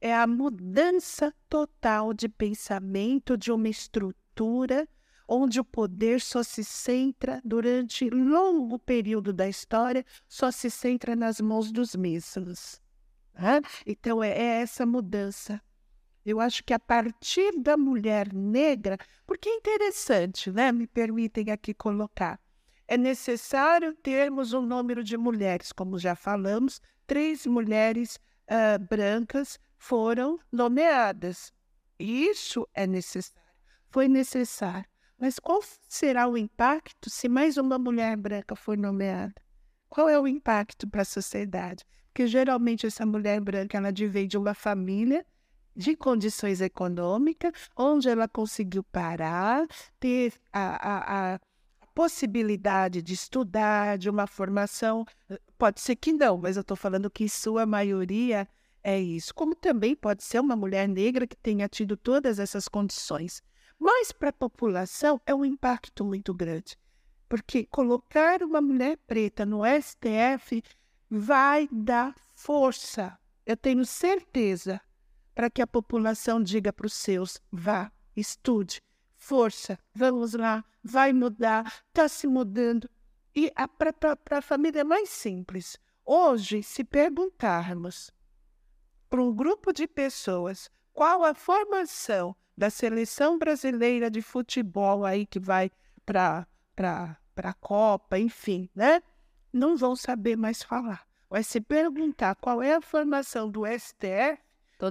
É a mudança total de pensamento de uma estrutura onde o poder só se centra durante longo período da história, só se centra nas mãos dos mesmos. Né? Então é, é essa mudança. Eu acho que a partir da mulher negra, porque é interessante, né? Me permitem aqui colocar é necessário termos um número de mulheres, como já falamos, três mulheres uh, brancas foram nomeadas. Isso é necessário, foi necessário. Mas qual será o impacto se mais uma mulher branca for nomeada? Qual é o impacto para a sociedade? Porque geralmente essa mulher branca ela vem de uma família de condições econômicas, onde ela conseguiu parar, ter a, a, a possibilidade de estudar, de uma formação. Pode ser que não, mas eu estou falando que sua maioria é isso. Como também pode ser uma mulher negra que tenha tido todas essas condições. Mas para a população é um impacto muito grande, porque colocar uma mulher preta no STF vai dar força, eu tenho certeza, para que a população diga para os seus: vá, estude, força, vamos lá, vai mudar, está se mudando. E para a família mais simples, hoje, se perguntarmos para um grupo de pessoas qual a formação da seleção brasileira de futebol aí que vai para a Copa, enfim, né? Não vão saber mais falar. Vai se perguntar qual é a formação do STF,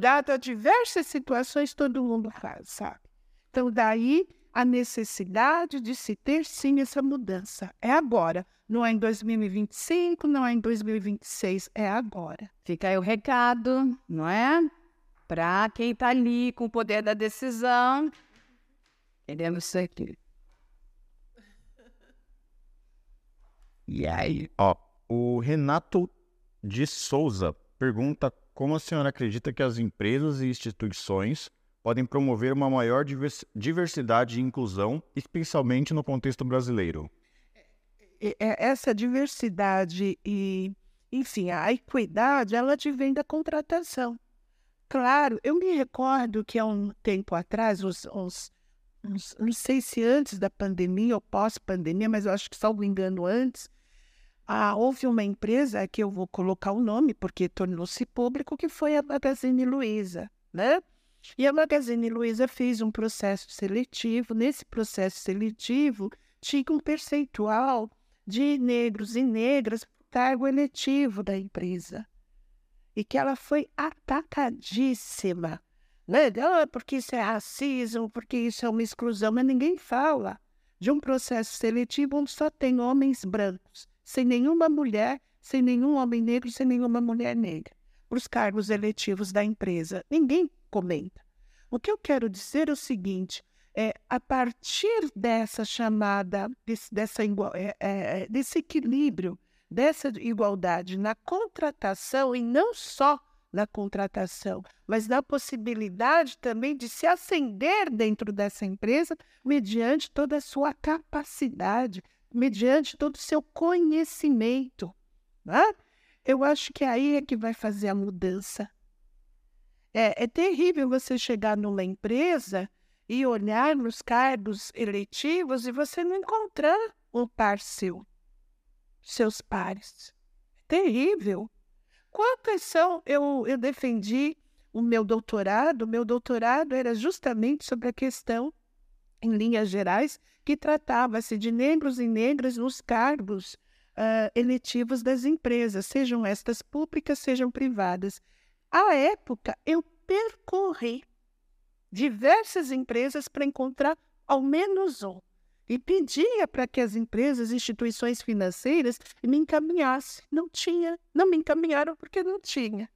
dado a diversas situações, todo mundo sabe. Então, daí a necessidade de se ter sim essa mudança. É agora. Não é em 2025, não é em 2026, é agora. Fica aí o recado, não é? Para quem está ali com o poder da decisão. Queremos ser aqui. E aí? Ó, o Renato de Souza pergunta como a senhora acredita que as empresas e instituições podem promover uma maior diversidade e inclusão, especialmente no contexto brasileiro. Essa diversidade e, enfim, a equidade, ela vem da contratação. Claro, eu me recordo que há um tempo atrás, uns, uns, uns não sei se antes da pandemia ou pós-pandemia, mas eu acho que, salvo engano, antes, ah, houve uma empresa que eu vou colocar o nome porque tornou-se público, que foi a Magazine Luiza, né? E a Magazine Luiza fez um processo seletivo. Nesse processo seletivo, tinha um percentual de negros e negras para cargo eletivo da empresa. E que ela foi atacadíssima. Né? Ah, porque isso é racismo, porque isso é uma exclusão, mas ninguém fala de um processo seletivo onde só tem homens brancos, sem nenhuma mulher, sem nenhum homem negro, sem nenhuma mulher negra, para os cargos eletivos da empresa. Ninguém comenta. O que eu quero dizer é o seguinte: é, a partir dessa chamada, desse, dessa igual, é, é, desse equilíbrio, dessa igualdade na contratação, e não só na contratação, mas na possibilidade também de se ascender dentro dessa empresa mediante toda a sua capacidade, mediante todo o seu conhecimento. Né? Eu acho que aí é que vai fazer a mudança. É, é terrível você chegar numa empresa e olhar nos cargos eletivos e você não encontrar um par seu, seus pares. É terrível. Quantas são? Eu, eu defendi o meu doutorado. O meu doutorado era justamente sobre a questão, em linhas gerais, que tratava-se de negros e negras nos cargos uh, eletivos das empresas, sejam estas públicas, sejam privadas. À época, eu percorri diversas empresas para encontrar ao menos um. E pedia para que as empresas, instituições financeiras me encaminhassem. Não tinha, não me encaminharam porque não tinha.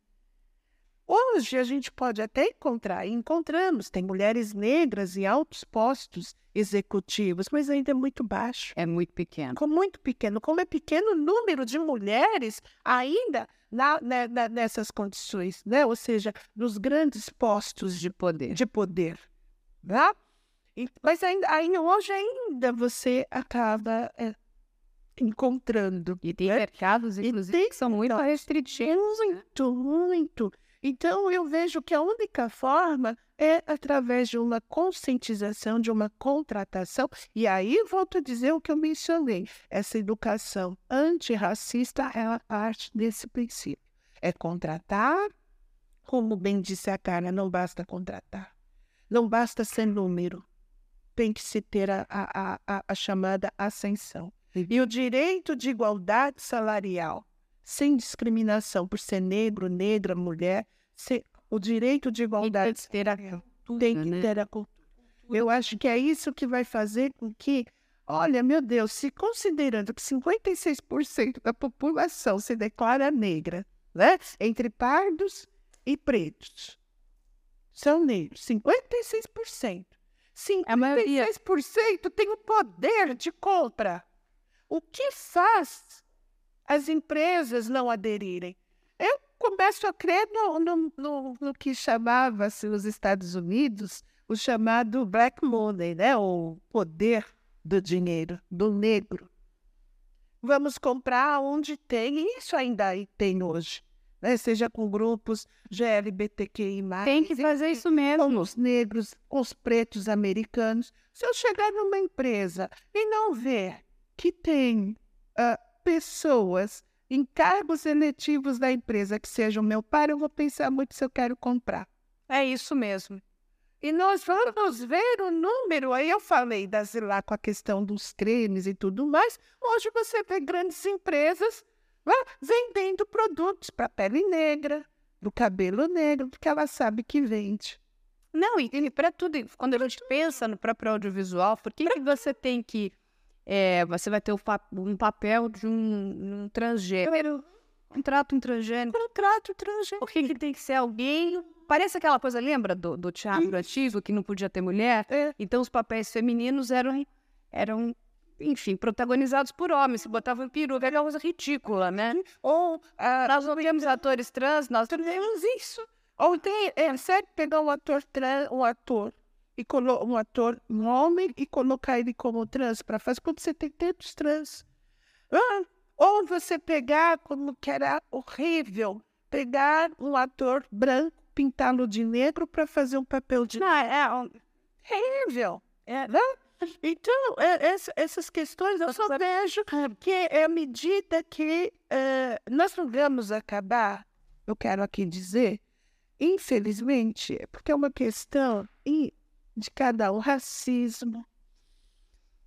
Hoje a gente pode até encontrar, e encontramos, tem mulheres negras em altos postos executivos, mas ainda é muito baixo. É muito pequeno. Com muito pequeno. Como é pequeno o número de mulheres ainda na, na, na, nessas condições, né? ou seja, nos grandes postos de poder. De poder né? E, mas ainda, ainda, hoje ainda você acaba é, encontrando. E tem né? mercados, inclusive, tem, que são muito restritivos. Muito, muito. Então, eu vejo que a única forma é através de uma conscientização, de uma contratação. E aí, volto a dizer o que eu mencionei: essa educação antirracista é a parte desse princípio. É contratar, como bem disse a Carla, não basta contratar, não basta ser número, tem que se ter a, a, a, a chamada ascensão. E o direito de igualdade salarial, sem discriminação por ser negro, negra, mulher, ser, o direito de igualdade tem que ter a cultura. Tem que né? ter a cultura. Eu acho que é isso que vai fazer com que, olha, meu Deus, se considerando que 56% da população se declara negra, né? Entre pardos e pretos. são negros. 56%. É a maioria. 56% tem o poder de compra. O que faz as empresas não aderirem? Eu começo a crer no, no, no, no que chamava-se os Estados Unidos o chamado black money, né? o poder do dinheiro, do negro. Vamos comprar onde tem, e isso ainda tem hoje né? seja com grupos GLBTQI+. Tem que fazer isso mesmo. Com os negros, com os pretos americanos. Se eu chegar numa empresa e não ver que tem uh, pessoas em cargos eletivos da empresa que sejam meu pai, eu vou pensar muito se eu quero comprar. É isso mesmo. E nós vamos ver o número. Aí eu falei das lá com a questão dos cremes e tudo mais. Hoje você vê grandes empresas vendendo produtos para pele negra, do cabelo negro, porque ela sabe que vende. Não, e, e para tudo, quando a gente pensa no próprio audiovisual, por que, que você tem que. É, você vai ter um papel de um, um transgênero. Contrato um transgênero. Contrato transgênero. Por que, que tem que ser alguém Parece aquela coisa, lembra do, do teatro antigo, que não podia ter mulher? É. Então os papéis femininos eram, eram enfim, protagonizados por homens, se botavam peruca, é uma coisa ridícula, né? Ou ah, nós não temos atores trans, nós temos isso. Ou tem, é sério pegar um ator trans, um ator e colo um ator um homem e colocar ele como trans para fazer quando você tem tantos trans. Ah, ou você pegar, como que era horrível, pegar um ator branco, pintá-lo de negro para fazer um papel de. Não, é, é horrível. É, né? Então, é, essa, essas questões eu só vejo que é à medida que é, nós não vamos acabar, eu quero aqui dizer, infelizmente, porque é uma questão de cada um, racismo,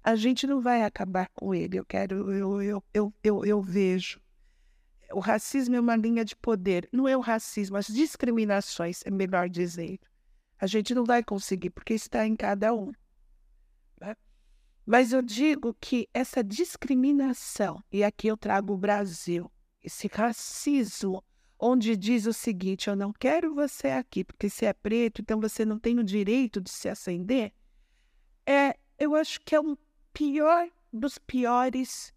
a gente não vai acabar com ele, eu quero, eu, eu, eu, eu, eu vejo. O racismo é uma linha de poder, não é o racismo, as discriminações, é melhor dizer. A gente não vai conseguir, porque está em cada um. Mas eu digo que essa discriminação, e aqui eu trago o Brasil, esse racismo, onde diz o seguinte: eu não quero você aqui, porque você é preto, então você não tem o direito de se acender, é, eu acho que é um pior dos piores,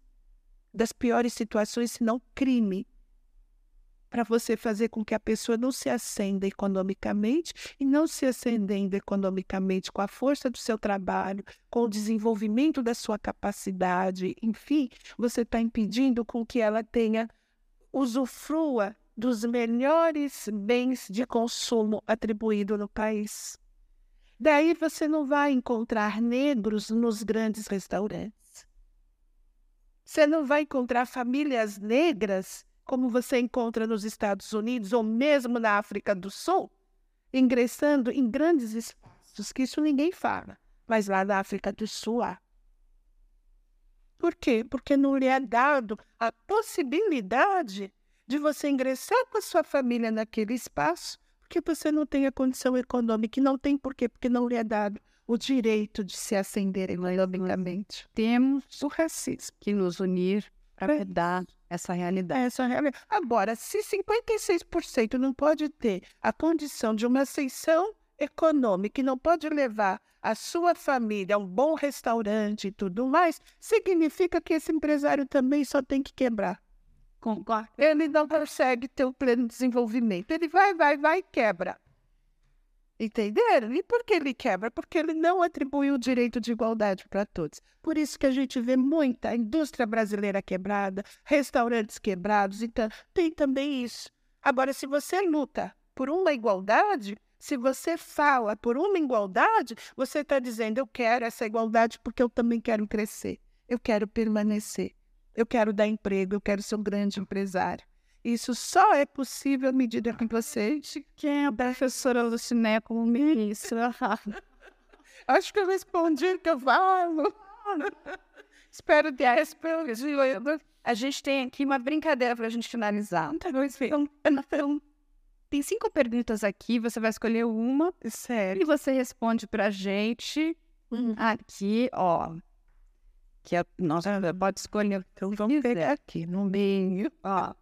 das piores situações, se não crime, para você fazer com que a pessoa não se acenda economicamente e não se acendendo economicamente com a força do seu trabalho, com o desenvolvimento da sua capacidade, enfim, você está impedindo com que ela tenha usufrua dos melhores bens de consumo atribuído no país. Daí você não vai encontrar negros nos grandes restaurantes. Você não vai encontrar famílias negras como você encontra nos Estados Unidos ou mesmo na África do Sul, ingressando em grandes espaços, que isso ninguém fala, mas lá na África do Sul há. Por quê? Porque não lhe é dado a possibilidade de você ingressar com a sua família naquele espaço, porque você não tem a condição econômica, e não tem por quê? Porque não lhe é dado o direito de se ascender economicamente. Temos o racismo que nos unir para mudar essa realidade. Essa realidade. Agora, se 56% não pode ter a condição de uma ascensão econômica e não pode levar a sua família a um bom restaurante e tudo mais, significa que esse empresário também só tem que quebrar. Ele não consegue ter o pleno desenvolvimento. Ele vai, vai, vai e quebra. Entenderam? E por que ele quebra? Porque ele não atribuiu o direito de igualdade para todos. Por isso que a gente vê muita indústria brasileira quebrada, restaurantes quebrados, então tem também isso. Agora, se você luta por uma igualdade, se você fala por uma igualdade, você está dizendo: eu quero essa igualdade porque eu também quero crescer, eu quero permanecer, eu quero dar emprego, eu quero ser um grande empresário. Isso só é possível à medida que você quem é a professora Luciné como ministra. [laughs] Acho que eu respondi o que eu falo. [laughs] Espero ter respondido. A gente tem aqui uma brincadeira para a gente finalizar. Então, então, tem cinco perguntas aqui, você vai escolher uma. Sério? E você responde para a gente uhum. aqui, ó. Que é, nossa, pode escolher. Então vamos pegar aqui no meio. Ó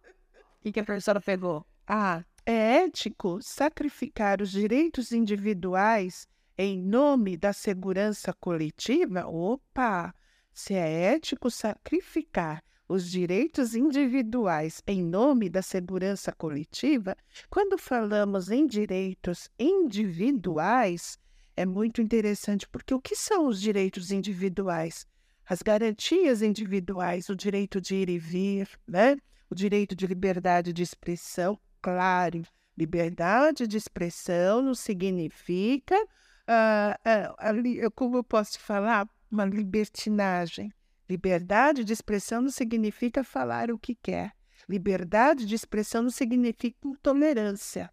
que, que a professora pegou? Ah, é ético sacrificar os direitos individuais em nome da segurança coletiva? Opa! Se é ético sacrificar os direitos individuais em nome da segurança coletiva, quando falamos em direitos individuais, é muito interessante, porque o que são os direitos individuais? As garantias individuais, o direito de ir e vir, né? o direito de liberdade de expressão, claro, liberdade de expressão não significa, uh, uh, como eu posso falar, uma libertinagem. Liberdade de expressão não significa falar o que quer. Liberdade de expressão não significa intolerância.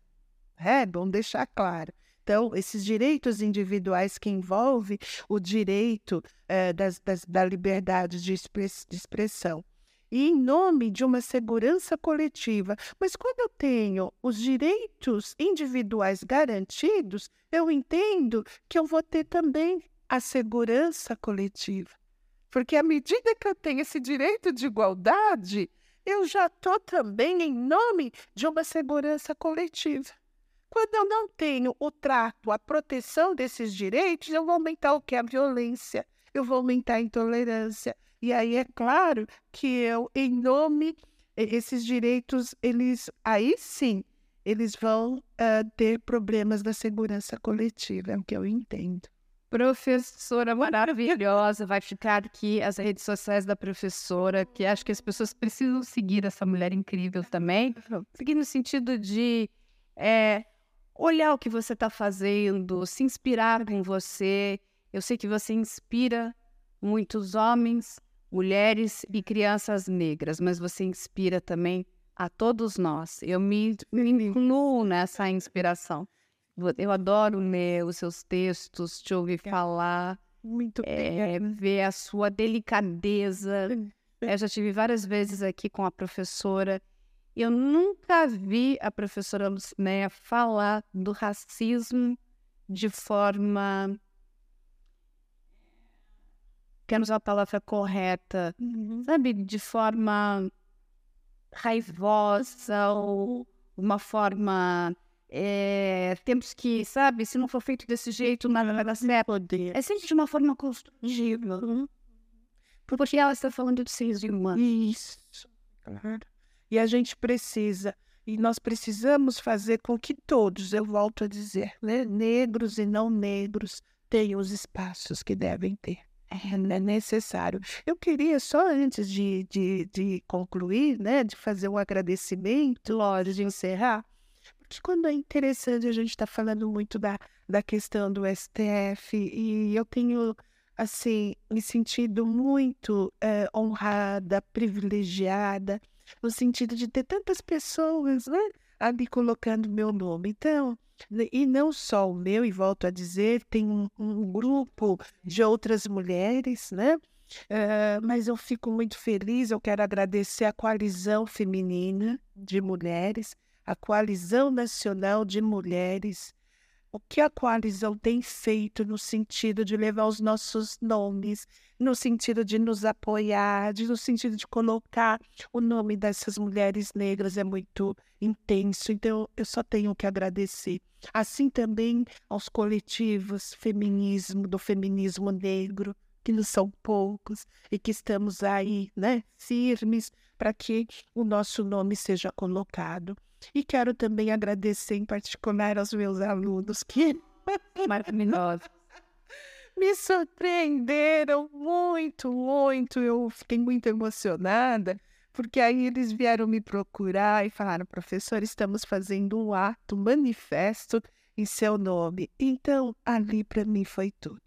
É bom deixar claro. Então, esses direitos individuais que envolvem o direito é, das, das, da liberdade de, express, de expressão e em nome de uma segurança coletiva. Mas quando eu tenho os direitos individuais garantidos, eu entendo que eu vou ter também a segurança coletiva. Porque à medida que eu tenho esse direito de igualdade, eu já estou também em nome de uma segurança coletiva. Quando eu não tenho o trato, a proteção desses direitos, eu vou aumentar o que? A violência, eu vou aumentar a intolerância. E aí é claro que eu, em nome, esses direitos, eles, aí sim, eles vão uh, ter problemas da segurança coletiva, é o que eu entendo. Professora maravilhosa, vai ficar aqui as redes sociais da professora, que acho que as pessoas precisam seguir essa mulher incrível também. Seguir no sentido de é, olhar o que você está fazendo, se inspirar com você. Eu sei que você inspira muitos homens, mulheres e crianças negras, mas você inspira também a todos nós. Eu me, me incluo nessa inspiração. Eu adoro ler os seus textos, te ouvir falar, muito é, ver a sua delicadeza. Eu já tive várias vezes aqui com a professora eu nunca vi a professora Lucinéia falar do racismo de forma. Quero usar a palavra correta, uhum. sabe? De forma raivosa ou uma forma. É, temos que, sabe, se não for feito desse jeito, nada vai dar certo. É sempre de uma forma construtiva. Uhum. Porque ela está falando de seres humanos. Isso. Claro. E a gente precisa, e nós precisamos fazer com que todos, eu volto a dizer, né, negros e não negros, tenham os espaços que devem ter. É, é necessário. Eu queria só antes de, de, de concluir, né, de fazer um agradecimento, lógico, de encerrar, porque quando é interessante a gente está falando muito da, da questão do STF e eu tenho assim me sentido muito é, honrada, privilegiada no sentido de ter tantas pessoas né, ali colocando meu nome. Então, e não só o meu, e volto a dizer, tem um, um grupo de outras mulheres, né? Uh, mas eu fico muito feliz, eu quero agradecer a coalizão feminina de mulheres, a coalizão nacional de mulheres o que a coalizão tem feito no sentido de levar os nossos nomes, no sentido de nos apoiar, de, no sentido de colocar o nome dessas mulheres negras é muito intenso. Então, eu só tenho que agradecer. Assim também aos coletivos feminismo, do feminismo negro, que não são poucos e que estamos aí, né, firmes para que o nosso nome seja colocado. E quero também agradecer em particular aos meus alunos que maravilhosos. [laughs] Me surpreenderam muito, muito. Eu fiquei muito emocionada, porque aí eles vieram me procurar e falaram: professor, estamos fazendo um ato, um manifesto em seu nome. Então, ali para mim foi tudo.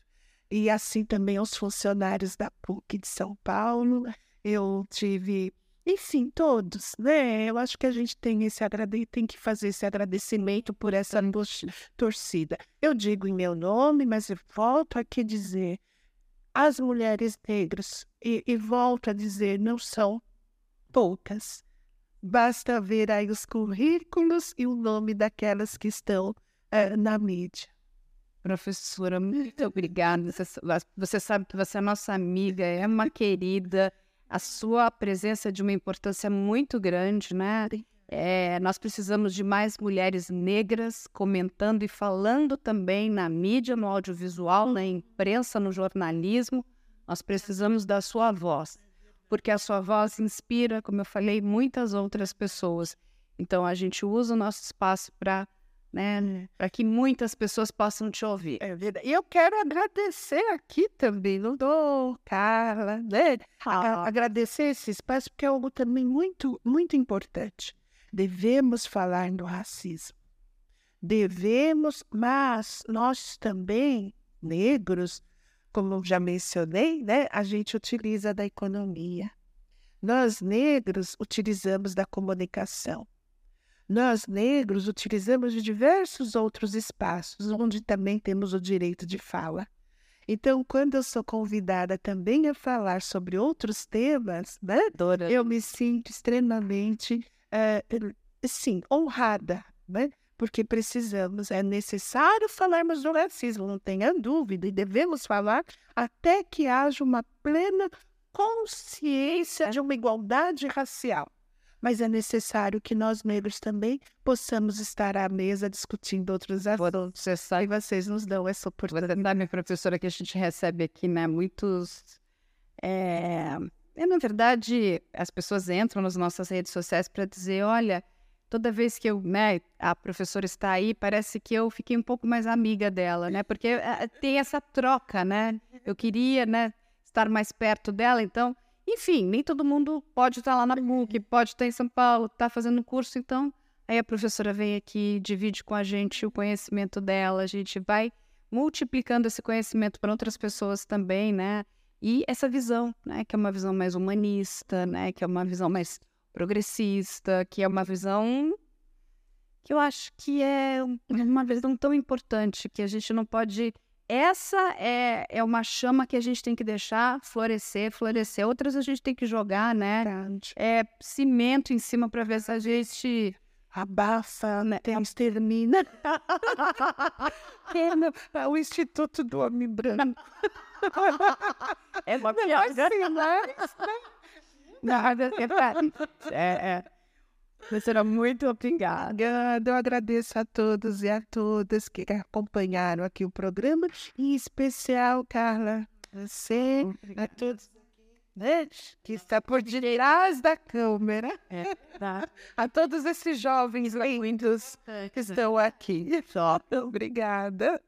E assim também aos funcionários da PUC de São Paulo. Eu tive enfim, todos, né? Eu acho que a gente tem esse agrade... tem que fazer esse agradecimento por essa torcida. Eu digo em meu nome, mas eu volto aqui dizer as mulheres negras e, e volto a dizer não são poucas. Basta ver aí os currículos e o nome daquelas que estão é, na mídia. Professora, muito obrigada. Você, você sabe que você é nossa amiga, é uma querida a sua presença é de uma importância muito grande, né? É, nós precisamos de mais mulheres negras comentando e falando também na mídia, no audiovisual, na imprensa, no jornalismo. Nós precisamos da sua voz, porque a sua voz inspira, como eu falei, muitas outras pessoas. Então a gente usa o nosso espaço para né, para que muitas pessoas possam te ouvir. É verdade. E eu quero agradecer aqui também, não dou, Carla, né? A- Agradecer esse espaço, porque é algo também muito, muito importante. Devemos falar do racismo. Devemos, mas nós também, negros, como já mencionei, né? A gente utiliza da economia. Nós, negros, utilizamos da comunicação. Nós, negros, utilizamos de diversos outros espaços, onde também temos o direito de fala. Então, quando eu sou convidada também a falar sobre outros temas, né, Adora. eu me sinto extremamente, eh, sim, honrada, né? Porque precisamos, é necessário falarmos do racismo, não tenha dúvida, e devemos falar até que haja uma plena consciência de uma igualdade racial. Mas é necessário que nós negros também possamos estar à mesa discutindo outros assuntos. Você sabe, E vocês nos dão essa você oportunidade. sabe, professora, que a gente recebe aqui, né, muitos... É, é, na verdade, as pessoas entram nas nossas redes sociais para dizer, olha, toda vez que eu, né, a professora está aí, parece que eu fiquei um pouco mais amiga dela, né, porque eh, tem essa troca, né, eu queria, né, estar mais perto dela, então, enfim, nem todo mundo pode estar lá na PUC, pode estar em São Paulo, está fazendo curso, então, aí a professora vem aqui, divide com a gente o conhecimento dela, a gente vai multiplicando esse conhecimento para outras pessoas também, né? E essa visão, né, que é uma visão mais humanista, né, que é uma visão mais progressista, que é uma visão que eu acho que é um- uma visão tão importante que a gente não pode. Essa é, é uma chama que a gente tem que deixar florescer, florescer. Outras a gente tem que jogar, né? É cimento em cima para ver se a gente Abafa, né? Tem, extermina. [laughs] É o Instituto do Homem Branco. é uma Assim, né? Nada, é verdade. É, é. Professora, muito obrigada. Obrigada, eu agradeço a todos e a todas que acompanharam aqui o programa, em especial, Carla, você, a todos né, que está por detrás da câmera, É, tá. [laughs] a todos esses jovens lindos que estão aqui. [laughs] Obrigada.